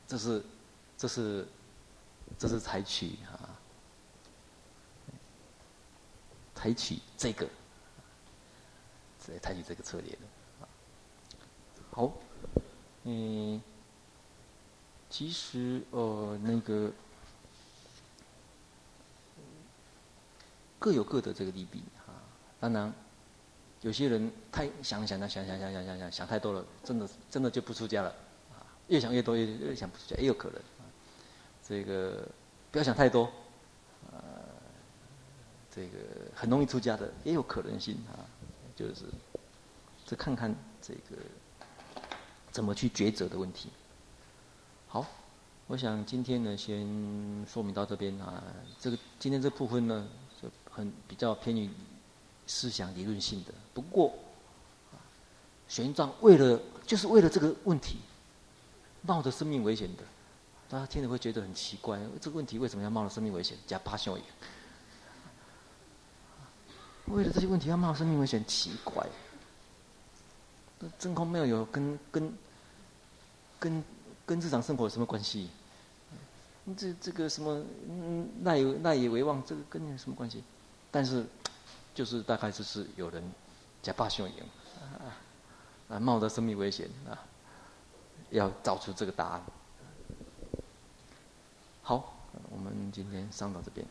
这是，这是，这是采取啊，采取这个，是采取这个策略的。好，嗯，其实呃那个。各有各的这个利弊啊，当然，有些人太想想想想想想想想想太多了，真的真的就不出家了，啊，越想越多越越想不出家也有可能，这个不要想太多，呃，这个很容易出家的也有可能性啊，就是，这看看这个怎么去抉择的问题。好，我想今天呢先说明到这边啊，这个今天这部分呢就很比较偏于。思想理论性的，不过，玄奘为了就是为了这个问题，冒着生命危险的，大家听了会觉得很奇怪，这个问题为什么要冒着生命危险？加八相爷，为了这些问题要冒生命危险，奇怪。真空没有有跟跟跟跟日常生活有什么关系？这这个什么嗯赖有赖以为望，这个跟你有什么关系？但是。就是大概就是有人假扮修行啊，冒着生命危险啊，要找出这个答案。好，我们今天上到这边。